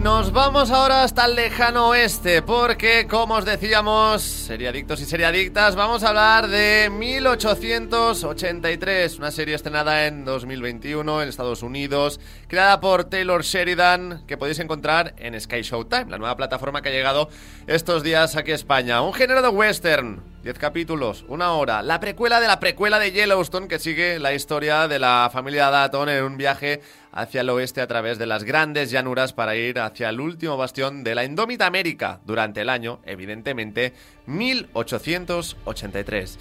Nos vamos ahora hasta el lejano oeste, porque, como os decíamos, seriadictos y seriadictas, vamos a hablar de 1883, una serie estrenada en 2021 en Estados Unidos, creada por Taylor Sheridan, que podéis encontrar en Sky Showtime, la nueva plataforma que ha llegado estos días aquí a España. Un género de western, 10 capítulos, una hora, la precuela de la precuela de Yellowstone, que sigue la historia de la familia Datton en un viaje hacia el oeste a través de las grandes llanuras para ir hacia el último bastión de la indómita América durante el año, evidentemente, 1883.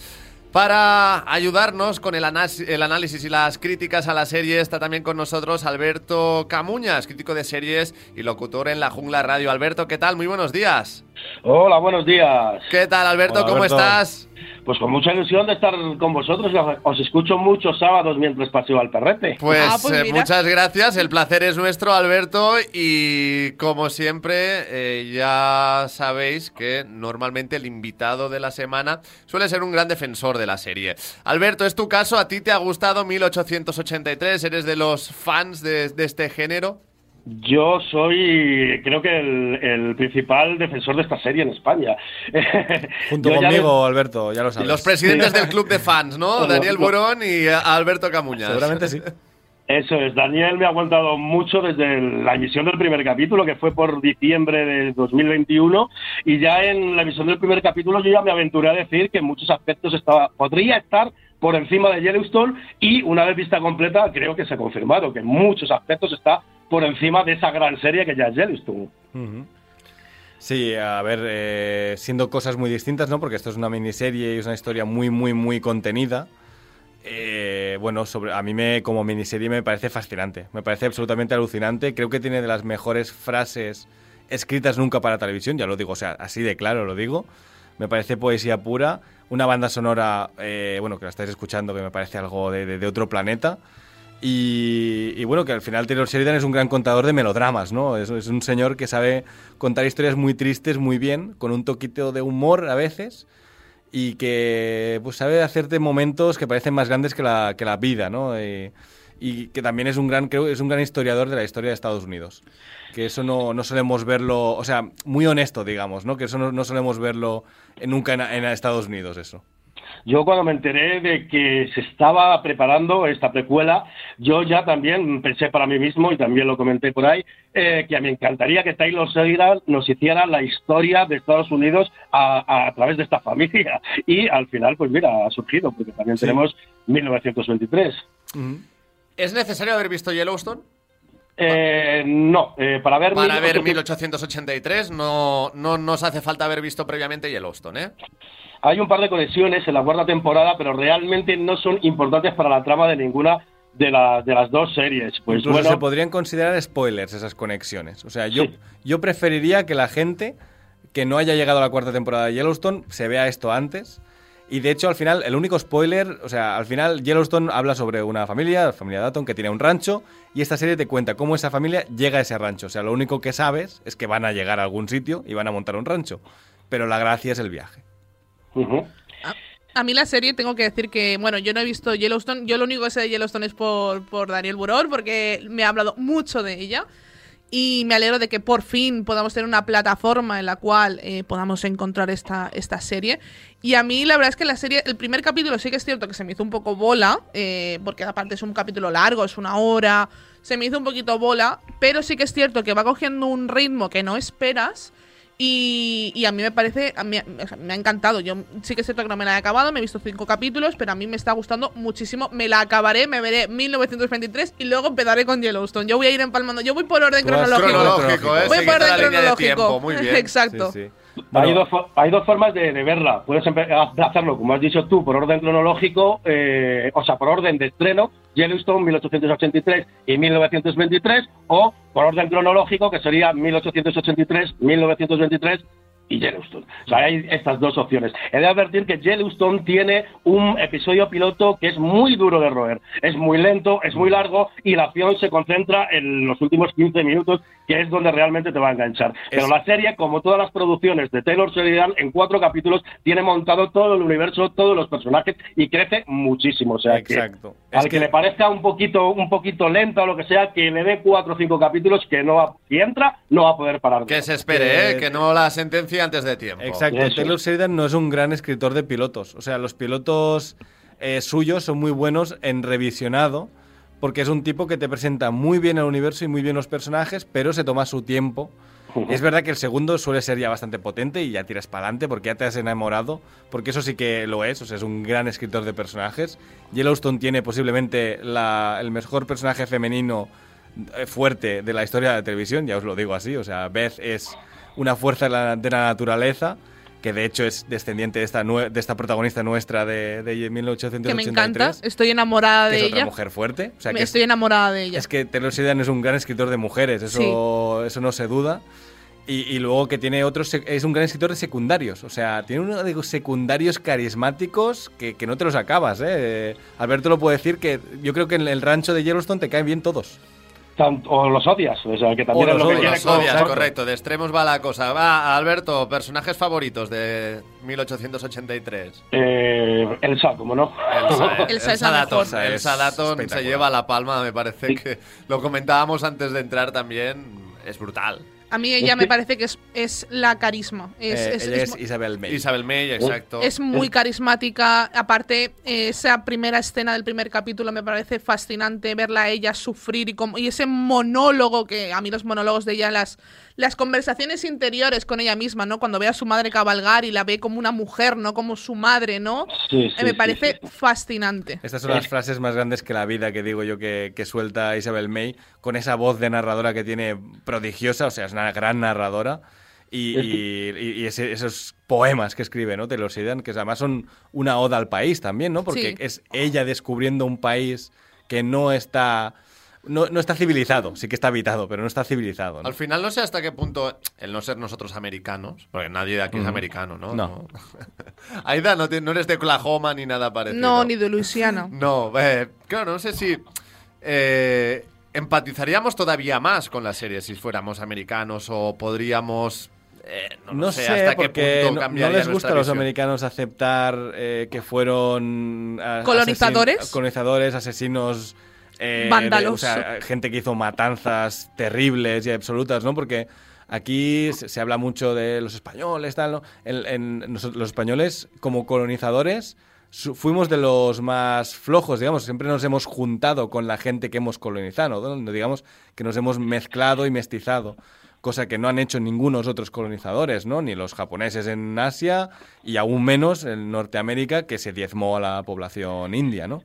Para ayudarnos con el, el, análisis y las críticas a la serie está también con nosotros Alberto Camuñas, crítico de series y locutor en La Jungla Radio. Alberto, ¿qué tal? Muy buenos días. Hola, buenos días. ¿Qué tal, Alberto? Hola, ¿Cómo Alberto. estás? Pues con mucha ilusión de estar con vosotros. Os escucho muchos sábados mientras paseo al perrete. Pues, Ah, pues eh, muchas gracias, el placer es nuestro, Alberto. Y como siempre, eh, ya sabéis que normalmente el invitado de la semana suele ser un gran defensor de la serie. Alberto, es tu caso, ¿a ti te ha gustado 1883? ¿Eres de los fans de, de este género? Yo soy, creo que el, el principal defensor de esta serie en España. Junto Yo ya conmigo, Alberto, ya lo sabes. los presidentes del club de fans, ¿no? Bueno, Daniel Burón y eh, Alberto Camuñas. Seguramente sí. Eso es, Daniel me ha aguantado mucho desde la emisión del primer capítulo, que fue por diciembre de 2021, y ya en la emisión del primer capítulo yo ya me aventuré a decir que en muchos aspectos estaba, podría estar por encima de Yellowstone, y una vez vista completa creo que se ha confirmado que en muchos aspectos está por encima de esa gran serie que ya es Yellowstone. Sí, a ver, eh, siendo cosas muy distintas, ¿no? Porque esto es una miniserie y es una historia muy, muy, muy contenida. Eh, bueno, sobre, a mí me, como miniserie me parece fascinante, me parece absolutamente alucinante. Creo que tiene de las mejores frases escritas nunca para televisión, ya lo digo, o sea, así de claro lo digo. Me parece poesía pura, una banda sonora, eh, bueno, que la estáis escuchando, que me parece algo de, otro planeta. Y, bueno, que al final Taylor Sheridan es un gran contador de melodramas, ¿no? Es, un señor que sabe contar historias muy tristes muy bien, con un toquito de humor a veces, y que pues sabe hacerte momentos que parecen más grandes que la, que la vida, ¿no? Y que también es un gran, creo, es un gran historiador de la historia de Estados Unidos. Que eso no, no solemos verlo, o sea, muy honesto, digamos, ¿no? Que eso no, no solemos verlo nunca en, en Estados Unidos, eso. Yo cuando me enteré de que se estaba preparando esta precuela, yo ya también pensé para mí mismo, y también lo comenté por ahí, eh, que me encantaría que Taylor Sheridan nos hiciera la historia de Estados Unidos a, a través de esta familia. Y al final, pues mira, ha surgido, porque también Sí. tenemos 1923. ¿Es necesario haber visto Yellowstone? Eh, no, eh, para ver... Para ver 1800 1883 no, no nos hace falta haber visto previamente Yellowstone, ¿eh? Hay un par de conexiones en la cuarta temporada, pero realmente no son importantes para la trama de ninguna de, la- de las dos series. Pues Incluso bueno, se podrían considerar spoilers esas conexiones. O sea, yo, Sí. yo preferiría que la gente que no haya llegado a la cuarta temporada de Yellowstone se vea esto antes. Y de hecho, al final, el único spoiler, o sea, al final Yellowstone habla sobre una familia, la familia Datton, que tiene un rancho, y esta serie te cuenta cómo esa familia llega a ese rancho. O sea, lo único que sabes es que van a llegar a algún sitio y van a montar un rancho. Pero la gracia es el viaje. A mí la serie tengo que decir que, bueno, yo no he visto Yellowstone, yo lo único que sé de Yellowstone es por, por Daniel Burón, porque me ha hablado mucho de ella. Y me alegro de que por fin podamos tener una plataforma en la cual eh, podamos encontrar esta, esta serie. Y a mí la verdad es que la serie, el primer capítulo sí que es cierto que se me hizo un poco bola, eh, porque aparte es un capítulo largo, es una hora, se me hizo un poquito bola, pero sí que es cierto que va cogiendo un ritmo que no esperas. Y, y a mí me parece, a mí- o sea, me ha encantado. Yo sí que es cierto que no me la he acabado, me he visto cinco capítulos, pero a mí me está gustando muchísimo. Me la acabaré, me veré 1923 y luego empezaré con Yellowstone. Yo voy a ir empalmando, yo voy por orden cronológico. Cronológico, ¿eh? Voy Seguir por orden cronológico. tiempo, muy bien. Exacto. Sí, sí. Hay, dos, hay dos formas de, verla. Puedes empe- hacerlo, como has dicho tú, por orden cronológico, eh, o sea, por orden de estreno, Yellowstone 1883 y 1923, o por orden cronológico, que sería 1883, 1923 y Yellowstone. O sea, hay estas dos opciones. He de advertir que Yellowstone tiene un episodio piloto que es muy duro de roer. Es muy lento, es muy largo y la acción se concentra en los últimos 15 minutos, que es donde realmente te va a enganchar. Pero la serie, como todas las producciones de Taylor Sheridan, en cuatro capítulos tiene montado todo el universo, todos los personajes y crece muchísimo. O sea, Exacto. Que, al que... le parezca un poquito, un poquito lenta o lo que sea, que le dé cuatro o cinco capítulos que no va, si entra, no va a poder parar. Que se espere, ¿eh? que no la sentencia antes de tiempo. Exacto. Taylor Sheridan no es un gran escritor de pilotos. O sea, los pilotos eh, suyos son muy buenos en revisionado, porque es un tipo que te presenta muy bien el universo y muy bien los personajes, pero se toma su tiempo. Es verdad que el segundo suele ser ya bastante potente y ya tiras para adelante porque ya te has enamorado, porque eso sí que lo es, o sea, es un gran escritor de personajes. Yellowstone tiene posiblemente la, el mejor personaje femenino eh, fuerte de la historia de la televisión, ya os lo digo así, o sea, Beth es una fuerza de la, naturaleza que de hecho es descendiente de esta, de esta protagonista nuestra de, de 1883. Que me encanta, estoy enamorada de que es ella. Otra mujer fuerte. O sea, que estoy es, enamorada de ella. Es que Taylor Sheridan es un gran escritor de mujeres, eso, sí. eso no se duda. Y, y, luego que tiene otros, es un gran escritor de secundarios, o sea, tiene uno de secundarios carismáticos que, que no te los acabas, ¿eh? Alberto lo puede decir que yo creo que en el rancho de Yellowstone te caen bien todos o los odias, o sea, que también o es lo los que odias, odias correcto. correcto, de extremos va la cosa. Va, Alberto, personajes favoritos de 1883. Eh, Elsa, ¿cómo no? Elsa, Elsa, Elsa, Elsa Datton, mejor. Elsa Datton se lleva la palma, me parece Sí. que lo comentábamos antes de entrar también, es brutal. A mí ella me parece que es, es la carisma. Es, Eh, es- ella es es Isabel May. Isabel May, exacto. Es muy carismática. Aparte, eh, esa primera escena del primer capítulo me parece fascinante verla a ella sufrir y, como, y ese monólogo que a mí los monólogos de ella, las, las conversaciones interiores con ella misma, ¿no? Cuando ve a su madre cabalgar y la ve como una mujer, no como su madre, ¿no? Sí, Eh, me parece sí. fascinante. Estas son las frases más grandes que la vida que digo yo que, que suelta Isabel May con esa voz de narradora que tiene prodigiosa, o sea, es una gran narradora. Y, y- y- y ese- esos poemas que escribe, ¿no? Taylor Sheridan, que además son una oda al país también, ¿no? Porque Sí. es ella descubriendo un país que no está... No, no está civilizado, sí que está habitado, pero no está civilizado. ¿no? Al final no sé hasta qué punto el no ser nosotros americanos, porque nadie de aquí es americano, ¿no? No. Aida, no, te- no eres de Oklahoma ni nada parecido. No, ni de Luisiana. No, eh, claro, no sé si eh, empatizaríamos todavía más con la serie si fuéramos americanos o podríamos... eh, no, sé, sé, hasta qué punto no- no, cambiaría les gusta a los visión. americanos aceptar eh, que fueron ¿Colonizadores? asesin- colonizadores, asesinos, eh, Vándalos. de- o sea, gente que hizo matanzas terribles y absolutas, ¿no? Porque aquí se, se habla mucho de los españoles, tal, ¿no? En- en- nosotros- los españoles como colonizadores su- fuimos de los más flojos, digamos, siempre nos hemos juntado con la gente que hemos colonizado. No digamos que nos hemos mezclado y mestizado, cosa que no han hecho ningunos otros colonizadores, ¿no? Ni los japoneses en Asia y aún menos en Norteamérica que se diezmó a la población india, ¿no?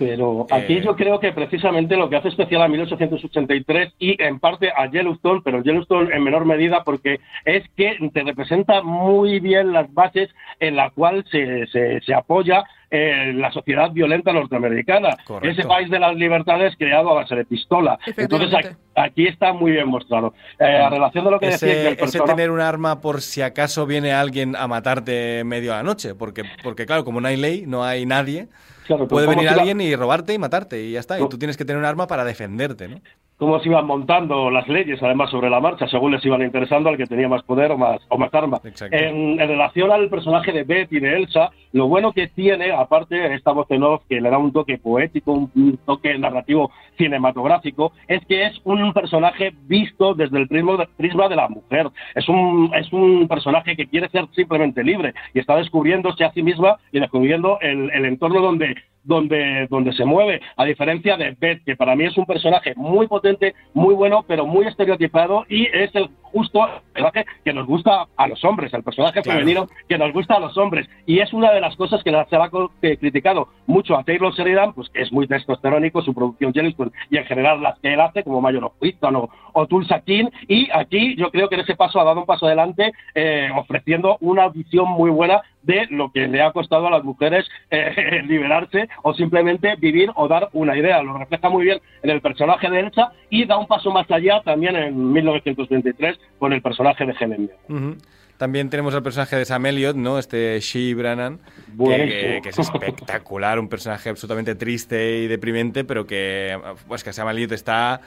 Pero aquí Eh, yo creo que precisamente lo que hace especial a 1883 y en parte a Yellowstone, pero Yellowstone en menor medida porque es que te representa muy bien las bases en la cual se, se, se apoya eh, la sociedad violenta norteamericana. Correcto. Ese país de las libertades creado a base de pistola. Entonces aquí, aquí está muy bien mostrado. Eh, a relación de lo que decía ese, que el ese persona- tener un arma por si acaso viene alguien a matarte medio a la noche, porque, porque claro, como no hay ley, no hay nadie, Claro, puede ¿cómo venir la- alguien y robarte y matarte y ya está, y tú tienes que tener un arma para defenderte, ¿no? Cómo se iban montando las leyes, además sobre la marcha, según les iban interesando al que tenía más poder o más, o más armas. En, en relación al personaje de Beth y de Elsa, lo bueno que tiene, aparte esta voz en off que le da un toque poético, un, toque narrativo cinematográfico, es que es un personaje visto desde el prisma de la mujer. Es un, es un personaje que quiere ser simplemente libre y está descubriéndose a sí misma y descubriendo el, el entorno donde donde, donde se mueve, a diferencia de Beth, que para mí es un personaje muy potente, muy bueno, pero muy estereotipado y es el justo personaje que nos gusta a los hombres, el personaje Claro. femenino que nos gusta a los hombres. Y es una de las cosas que se ha criticado mucho a Taylor Sheridan, pues que es muy testosterónico, su producción Yellowstone y en general las que él hace, como Mayor of Wheaton o, o Tulsa King. Y aquí yo creo que en ese paso ha dado un paso adelante, eh, ofreciendo una visión muy buena de lo que le ha costado a las mujeres eh, liberarse o simplemente vivir o dar una idea. Lo refleja muy bien en el personaje de Elsa y da un paso más allá también en 1923 con el personaje de Helen Mirren. También tenemos al personaje de Sam Elliott, ¿no? Este Shee Brannan, que, que, es espectacular, un personaje absolutamente triste y deprimente, pero que, pues que Sam Elliott está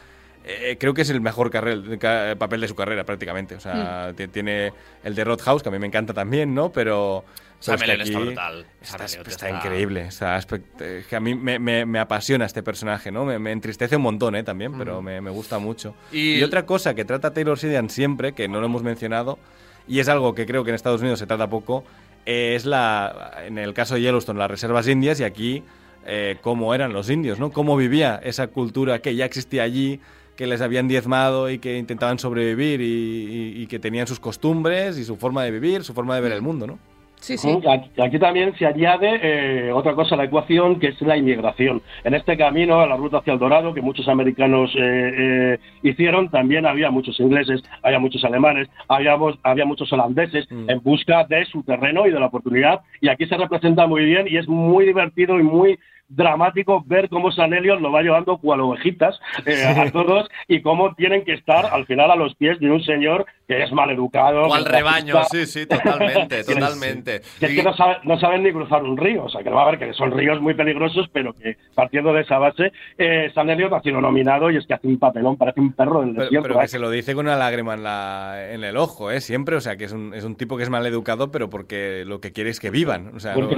eh, creo que es el mejor papel de su carrera prácticamente. O sea, hmm. tiene el de Roadhouse, que a mí me encanta también, ¿no? Pero... Sam está brutal. Está, increíble. que a mí me, apasiona este personaje, ¿no? Me, entristece un montón, ¿eh? También, pero hmm. me, gusta mucho. Y... otra cosa que trata Taylor Sidian siempre, que no lo hemos mencionado, y es algo que creo que en Estados Unidos se trata poco, es la, en el caso de Yellowstone, las reservas indias y aquí eh, cómo eran los indios, ¿no? Cómo vivía esa cultura que ya existía allí, que les habían diezmado y que intentaban sobrevivir y, que tenían sus costumbres y su forma de vivir, su forma de ver el mundo, ¿no? Sí, sí. Aquí, también se añade eh, otra cosa a la ecuación, que es la inmigración. En este camino, a la ruta hacia el Dorado, que muchos americanos eh, eh, hicieron, también había muchos ingleses, había muchos alemanes, había, había muchos holandeses mm. en busca de su terreno y de la oportunidad. Y aquí se representa muy bien y es muy divertido y muy dramático ver cómo San Helios lo va llevando cual ovejitas eh, a todos y cómo tienen que estar al final a los pies de un señor que es maleducado. Cual rebaño, sí, sí, totalmente, totalmente. Que es que no, no, saben ni cruzar un río, o sea, que va a ver que son ríos muy peligrosos, pero que partiendo de esa base, eh, San Helios ha sido nominado y es que hace un papelón, parece un perro del desierto. Pero que ¿eh? se lo dice con una lágrima en, la, en el ojo, ¿eh? Siempre, o sea, que es un, es un tipo que es maleducado, pero porque lo que quiere es que vivan. O sea, porque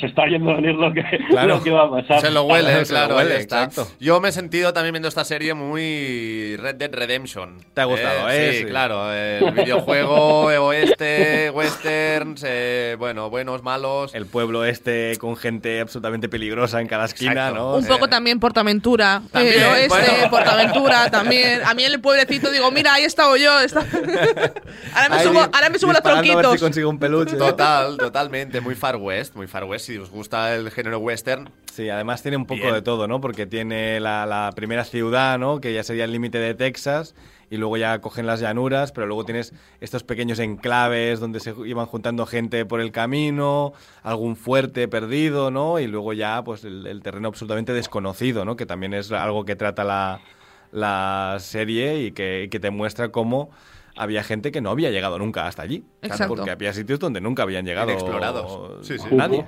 se está yendo venir lo que, lo que va se lo huele, claro, Exacto. Yo me he sentido también viendo esta serie muy Red Dead Redemption. ¿Te ha gustado, eh? Sí, claro. El videojuego, oeste, westerns, eh, bueno, buenos, malos. El pueblo este con gente absolutamente peligrosa en cada esquina, ¿no? Un poco también Portaventura. También, el oeste, Portaventura también. A mí en el pueblecito digo, mira, ahí he estado yo. ahora me subo, ahora me subo los tronquitos. consigo un peluche. Total, totalmente. Muy Far West, muy Far West. Si os gusta el género western, Sí, además tiene un poco de todo, ¿no? Porque tiene la, primera ciudad, ¿no? Que ya sería el límite de Texas, y luego ya cogen las llanuras, pero luego tienes estos pequeños enclaves donde se iban juntando gente por el camino, algún fuerte perdido, ¿no? Y luego ya, pues, el, terreno absolutamente desconocido, ¿no? Que también es algo que trata la, serie y que, te muestra cómo había gente que no había llegado nunca hasta allí. Exacto. Porque había sitios donde nunca habían llegado. Explorados. Sí, sí. Nadie.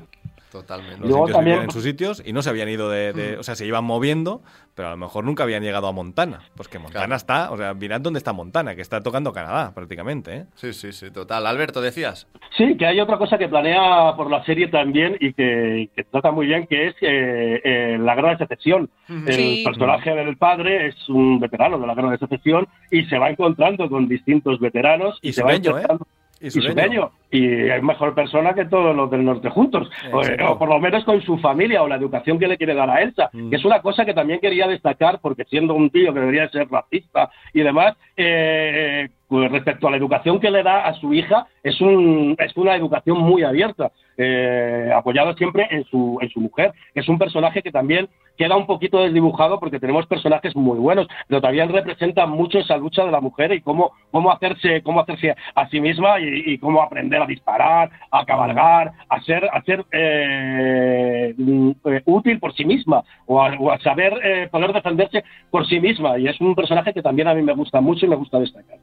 Totalmente. Los también... en sus sitios y no se habían ido de, mm. O sea, se iban moviendo, pero a lo mejor nunca habían llegado a Montana. Pues que Montana está... O sea, mirad dónde está Montana, que está tocando Canadá prácticamente. ¿eh? Sí, sí, sí, total. Alberto, decías. Sí, que hay otra cosa que planea por la serie también y que, trata muy bien, que es eh, eh, la guerra de secesión. El personaje del padre es un veterano de la guerra de secesión y se va encontrando con distintos veteranos y, se va encontrando... Y sureño. Y es mejor persona que todos los del norte juntos. O, por lo menos con su familia o la educación que le quiere dar a Elsa. Mm. Que es una cosa que también quería destacar porque siendo un tío que debería ser racista y demás, eh, pues respecto a la educación que le da a su hija, es, un, es una educación muy abierta, eh, apoyado siempre en su, en su mujer. Es un personaje que también queda un poquito desdibujado porque tenemos personajes muy buenos, pero también representa mucho esa lucha de la mujer y cómo, cómo, hacerse, cómo hacerse a sí misma y, cómo aprender a disparar, a cabalgar, a ser, a ser eh, mm, útil por sí misma o a, saber poder defenderse por sí misma. Y es un personaje que también a mí me gusta mucho y me gusta destacar.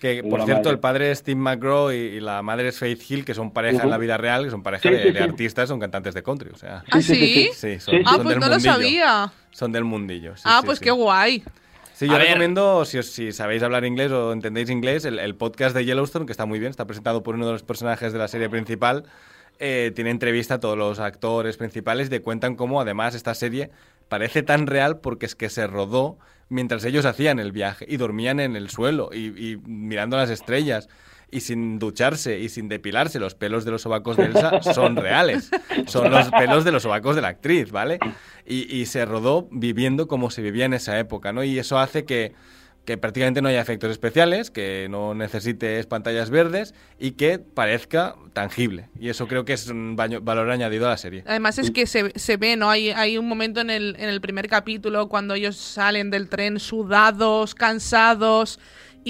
Que, por cierto, el padre es Tim McGraw y, la madre es Faith Hill, que son pareja en la vida real, que son pareja de, artistas, son cantantes de country. O sea, ¿Ah, sí? Sí, son, ah, pues no lo sabía. Son del mundillo. ah, pues qué guay. Sí, yo recomiendo, si, si, sabéis hablar inglés o entendéis inglés, el, podcast de Yellowstone, que está muy bien, está presentado por uno de los personajes de la serie principal. Eh, tiene entrevista a todos los actores principales y cuentan cómo además esta serie parece tan real porque es que se rodó mientras ellos hacían el viaje y dormían en el suelo y, mirando las estrellas y sin ducharse y sin depilarse, los pelos de los sobacos de Elsa son reales. Son los pelos de los sobacos de la actriz, ¿vale? Y, y, se rodó viviendo como se vivía en esa época, ¿no? Y eso hace que que prácticamente no haya efectos especiales, que no necesites pantallas verdes y que parezca tangible. Y eso creo que es un valor añadido a la serie. Además es que se, se ve, ¿no? Hay, hay un momento en el, en el primer capítulo cuando ellos salen del tren sudados, cansados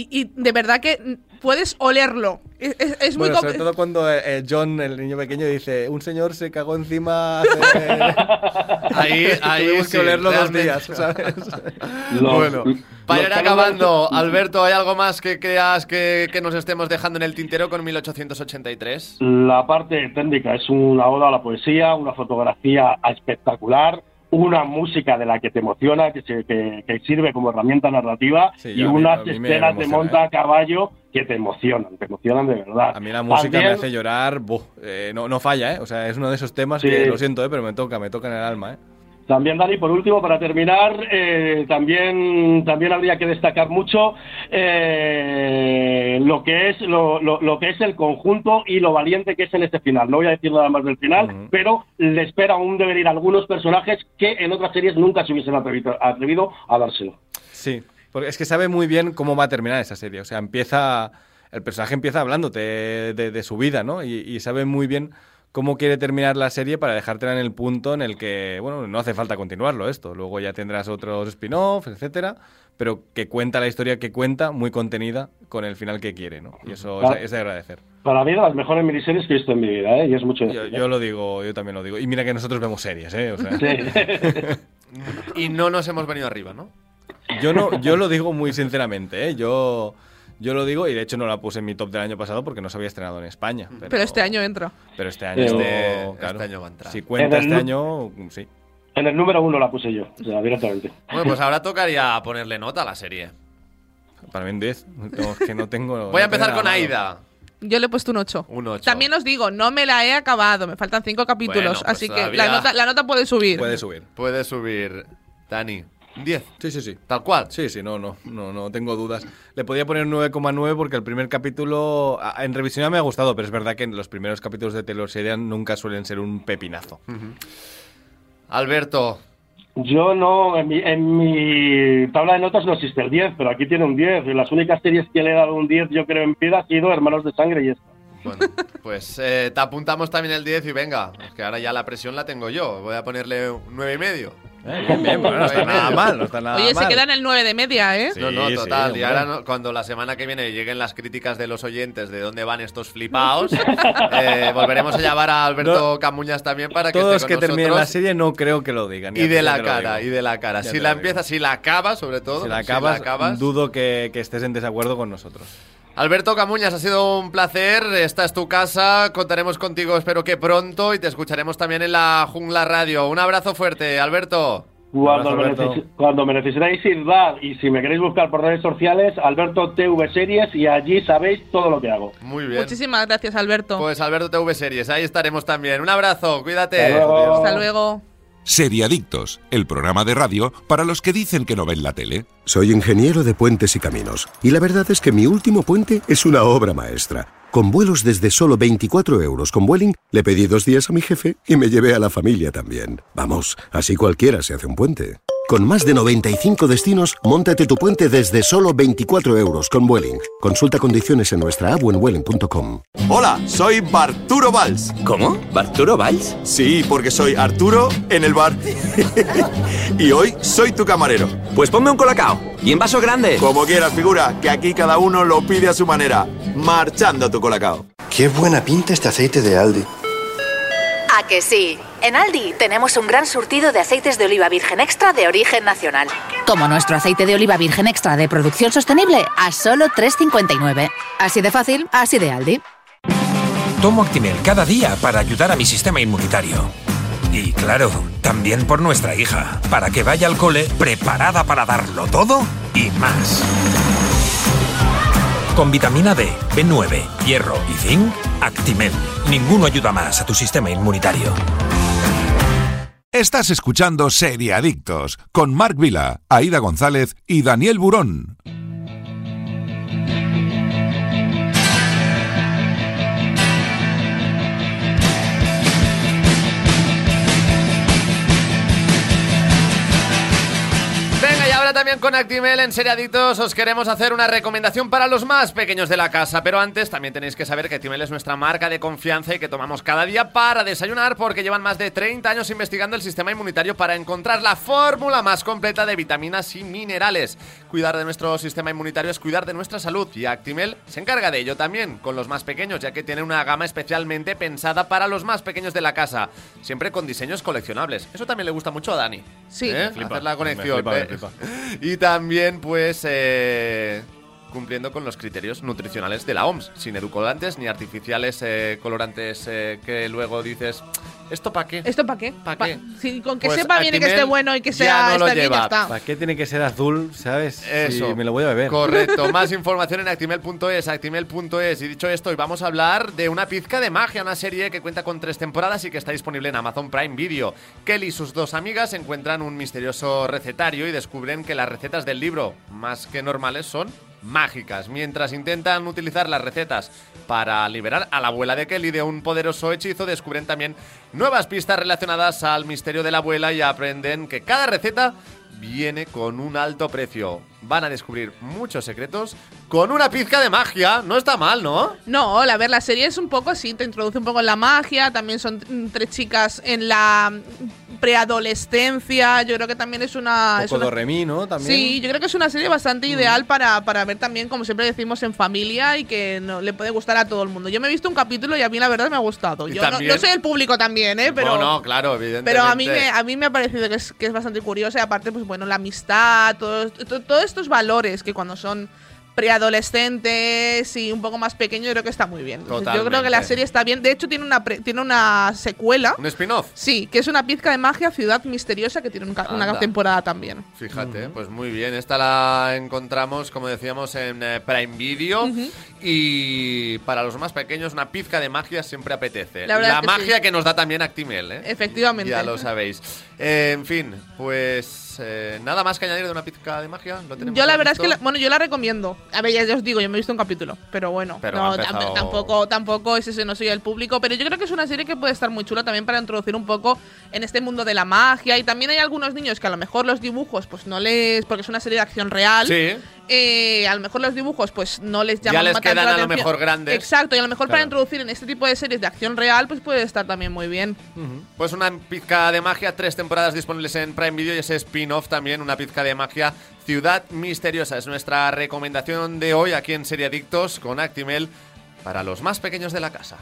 y, y de verdad que puedes olerlo. Es, es- es muy Bueno, com- sobre todo cuando eh, eh, John, el niño pequeño, dice: Un señor se cagó encima. hace-". Ahí, ahí Tuvimos sí, que olerlo dos días, ¿sabes? bueno, para ir acabando, Alberto, ¿hay algo más que creas que, que nos estemos dejando en el tintero con 1883? La parte técnica es una oda a la poesía, una fotografía espectacular, una música de la que te emociona, que, se- que- que sirve como herramienta narrativa Sí, y unas mí escenas de monta ¿eh? a caballo que te emocionan, te emocionan de verdad. A mí la música me hace llorar. buh, eh, no, no falla, ¿eh? O sea, es uno de esos temas Sí. que lo siento, ¿eh? Pero me toca, me toca en el alma, ¿eh? También, Dani, por último, para terminar, eh, también, también habría que destacar mucho eh, lo, que es, lo, lo- lo que es el conjunto y lo valiente que es en este final. No voy a decir nada más del final, pero le espera un devenir a algunos personajes que en otras series nunca se hubiesen atrevido, atrevido a dárselo. Sí, porque es que sabe muy bien cómo va a terminar esa serie. O sea, empieza. El personaje empieza hablándote de, de su vida, ¿no? Y, y sabe muy bien cómo quiere terminar la serie para dejártela en el punto en el que, bueno, no hace falta continuarlo esto. Luego ya tendrás otros spin-offs, etcétera, pero que cuenta la historia que cuenta, muy contenida, con el final que quiere, ¿no? Y eso es, es de agradecer. Para mí, de las mejores miniseries que he visto en mi vida, ¿eh? y es mucho Yo, decir, ¿eh? yo lo digo, yo también lo digo. Y mira que nosotros vemos series, ¿eh? O sea, Y no nos hemos venido arriba, ¿no? Yo no, yo lo digo muy sinceramente, ¿eh? Yo, yo lo digo y de hecho no la puse en mi top del año pasado porque no se había estrenado en España. Pero, Pero este año entra. pero este año, Este- claro, este año va a entrar. Si cuenta En el este año, sí. En el número uno la puse yo, o sea, directamente. Bueno, pues ahora tocaría ponerle nota a la serie. Para mí un 10. No, es que no tengo. Voy a empezar con. Aida. Yo le he puesto un 8. Un 8. También os digo, no me la he acabado, me faltan 5 capítulos, Bueno, pues así que la nota, la nota puede subir. Puede subir. Puede subir. Dani. Un 10. Sí, sí, sí. Tal cual. Sí, sí, no, no, no, no tengo dudas. Le podía poner 9,9 porque el primer capítulo en revisión me ha gustado, pero es verdad que los primeros capítulos de Taylor Sheridan nunca suelen ser un pepinazo. Alberto. Yo no, en mi, en mi tabla de notas no existe el 10, pero aquí tiene un 10. Y las únicas series que le he dado un 10, yo creo, en vida ha sido Hermanos de Sangre y esta. Bueno, pues eh, te apuntamos también el 10 y venga. Es que ahora ya la presión la tengo yo. Voy a ponerle un 9 y medio. Eh, bien, bien, bueno, no está nada mal, no está nada Oye, se mal. queda en el 9 de media, ¿eh? no, no, total. sí, y ahora no- cuando la semana que viene lleguen las críticas de los oyentes de dónde van estos flipaos, eh, volveremos a llamar a Alberto Camuñas también para que Todos esté que con terminen la serie no creo que lo digan. Y de la cara, y de la cara. Ya Si la empiezas, si la acabas, sobre todo. Si la acabas, acabas. dudo que, que estés en desacuerdo con nosotros. Alberto Camuñas, ha sido un placer. Esta es tu casa. Contaremos contigo, espero que pronto. Y te escucharemos también en la Jungla Radio. Un abrazo fuerte, Alberto. Cuando, Abrazo, me Alberto. necesi- cuando me necesitáis idad y si me queréis buscar por redes sociales, Alberto TV Series y allí sabéis todo lo que hago. Muy bien. Muchísimas gracias, Alberto. Pues Alberto TV Series, ahí estaremos también. Un abrazo, cuídate. Hasta luego. Hasta luego. Seriadictos, el programa de radio para los que dicen que no ven la tele. Soy ingeniero de puentes y caminos, y la verdad es que mi último puente es una obra maestra. Con vuelos desde solo 24 euros con Vueling, le pedí dos días a mi jefe y me llevé a la familia también. Vamos, así cualquiera se hace un puente. Con más de 95 destinos, móntate tu puente desde solo 24 euros con Vueling. Consulta condiciones en nuestra app o en vueling.com. Hola, soy Barturo Valls. ¿Cómo? ¿Barturo Valls? Sí, porque soy Arturo en el bar. y hoy soy tu camarero. Pues ponme un colacao. Y en vaso grande. Como quieras, figura, que aquí cada uno lo pide a su manera. Marchando tu colacao. Qué buena pinta este aceite de Aldi. ¿A que sí? En Aldi tenemos un gran surtido de aceites de oliva virgen extra de origen nacional. Como nuestro aceite de oliva virgen extra de producción sostenible a solo 3,59. Así de fácil, así de Aldi. Tomo Actimel cada día para ayudar a mi sistema inmunitario. Y claro, también por nuestra hija, para que vaya al cole preparada para darlo todo y más. Con vitamina D, B9, hierro y zinc, Actimel. Ninguno ayuda más a tu sistema inmunitario. Estás escuchando Seriadictos con Marc Vila, Aida González y Daniel Burón. También con Actimel en Seriadictos os queremos hacer una recomendación para los más pequeños de la casa, pero antes también tenéis que saber que Actimel es nuestra marca de confianza y que tomamos cada día para desayunar porque llevan más de 30 años investigando el sistema inmunitario para encontrar la fórmula más completa de vitaminas y minerales. Cuidar de nuestro sistema inmunitario es cuidar de nuestra salud y Actimel se encarga de ello también con los más pequeños, ya que tiene una gama especialmente pensada para los más pequeños de la casa, siempre con diseños coleccionables. Eso también le gusta mucho a Dani. Sí. ¿eh? Flipa. Hacer la conexión. Me flipa, me ¿eh? flipa. Y también, pues, eh, cumpliendo con los criterios nutricionales de la OMS, sin edulcorantes ni artificiales eh, colorantes eh, que luego dices, ¿esto para qué? ¿Esto para qué? ¿Pa' Pa- qué? sí, con que Pues sepa bien y que esté bueno y que ya sea no bien, ya está. ¿Para qué tiene que ser azul, sabes? Eso. Si me lo voy a beber. Correcto. Más información en actimel.es, actimel.es. Y dicho esto, hoy vamos a hablar de una pizca de magia, una serie que cuenta con tres temporadas y que está disponible en Amazon Prime Video. Kelly y sus dos amigas encuentran un misterioso recetario y descubren que las recetas del libro, más que normales, son mágicas. Mientras intentan utilizar las recetas para liberar a la abuela de Kelly de un poderoso hechizo, descubren también nuevas pistas relacionadas al misterio de la abuela y aprenden que cada receta viene con un alto precio. Van a descubrir muchos secretos con una pizca de magia. No está mal, ¿no? No, a ver, la serie es un poco así, te introduce un poco en la magia, también son mm, tres chicas en la mm, preadolescencia, yo creo que también es una... Un es poco una- Doremi, ¿no? También. Sí, yo creo que es una serie bastante ideal para, para ver también, como siempre decimos, en familia y que no, le puede gustar a todo el mundo. Yo me he visto un capítulo y a mí la verdad me ha gustado. Yo no, no soy el público también, ¿eh? Pero, no, no, claro, evidentemente. pero a mí, me, a mí me ha parecido que es, que es bastante curioso y aparte, pues bueno, la amistad, todo- to- todos estos valores que cuando son preadolescentes y un poco más pequeños, yo creo que está muy bien. Entonces, yo creo que la serie está bien. De hecho, tiene una, pre- tiene una secuela. ¿Un spin-off? Sí, que es una pizca de magia, Ciudad Misteriosa, que tiene un una temporada también. Fíjate, pues muy bien. Esta la encontramos, como decíamos, en eh, Prime Video. Y para los más pequeños, una pizca de magia siempre apetece. La verdad es que magia sí. que nos da también Actimel, ¿eh? Efectivamente. Ya lo sabéis. Eh, en fin, pues eh, nada más que añadir de una pizca de magia. ¿Lo tenemos Yo la ya verdad es que, la- bueno, yo la recomiendo. A ver, ya, ya os digo, yo me he visto un capítulo, pero bueno, Pero no, ha tam- empezado- tampoco, tampoco es ese, no soy el público, pero yo creo que es una serie que puede estar muy chula también para introducir un poco en este mundo de la magia y también hay algunos niños que a lo mejor los dibujos, pues no les, porque es una serie de acción real. Sí. eh, a lo mejor los dibujos pues no les Ya llaman les tanto quedan la a lo mejor grandes. Exacto, y a lo mejor para introducir en este tipo de series de acción real pues puede estar también muy bien. Pues una pizca de magia, tres temporadas disponibles en Prime Video y ese spin-off también, una pizca de magia, Ciudad Misteriosa. Es nuestra recomendación de hoy aquí en Serie Adictos con Actimel para los más pequeños de la casa.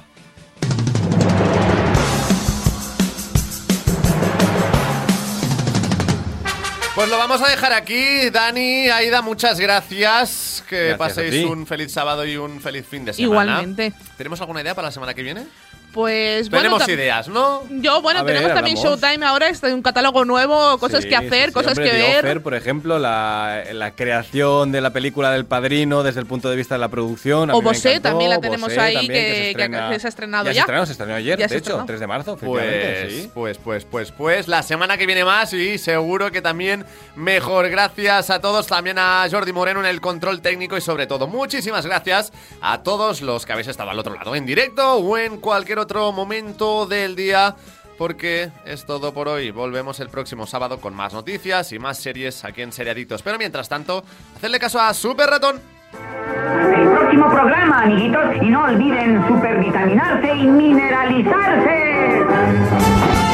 Pues lo vamos a dejar aquí, Dani, Aida, muchas gracias. Que Gracias paséis un feliz sábado y un feliz fin de semana. Igualmente. ¿Tenemos alguna idea para la semana que viene? Pues bueno, Tenemos ideas, ¿no? Yo, bueno, A ver, tenemos también hablamos. Showtime ahora, está un catálogo nuevo, cosas Sí, que hacer, sí, cosas Hombre, que The ver. Offer, por ejemplo, la, la creación de la película del Padrino desde el punto de vista de la producción. a O Bosé, también la tenemos Bosé ahí, también, que- se que- estrena- que se ha estrenado ya. ya. se estrenó, se estrenó ayer, Ya de se hecho, estrenó. 3 de marzo, Pues, sí. pues, pues, pues, pues, la semana que viene más y seguro que también mejor. Gracias a todos, también a Jordi Moreno en el control técnico y sobre todo muchísimas gracias a todos los que habéis estado al otro lado en directo o en cualquier otro momento del día. Porque es todo por hoy. Volvemos el próximo sábado con más noticias y más series aquí en Seriadictos. Pero mientras tanto, hacedle caso a Super Ratón. El próximo programa, amiguitos, y no olviden supervitaminarse y mineralizarse.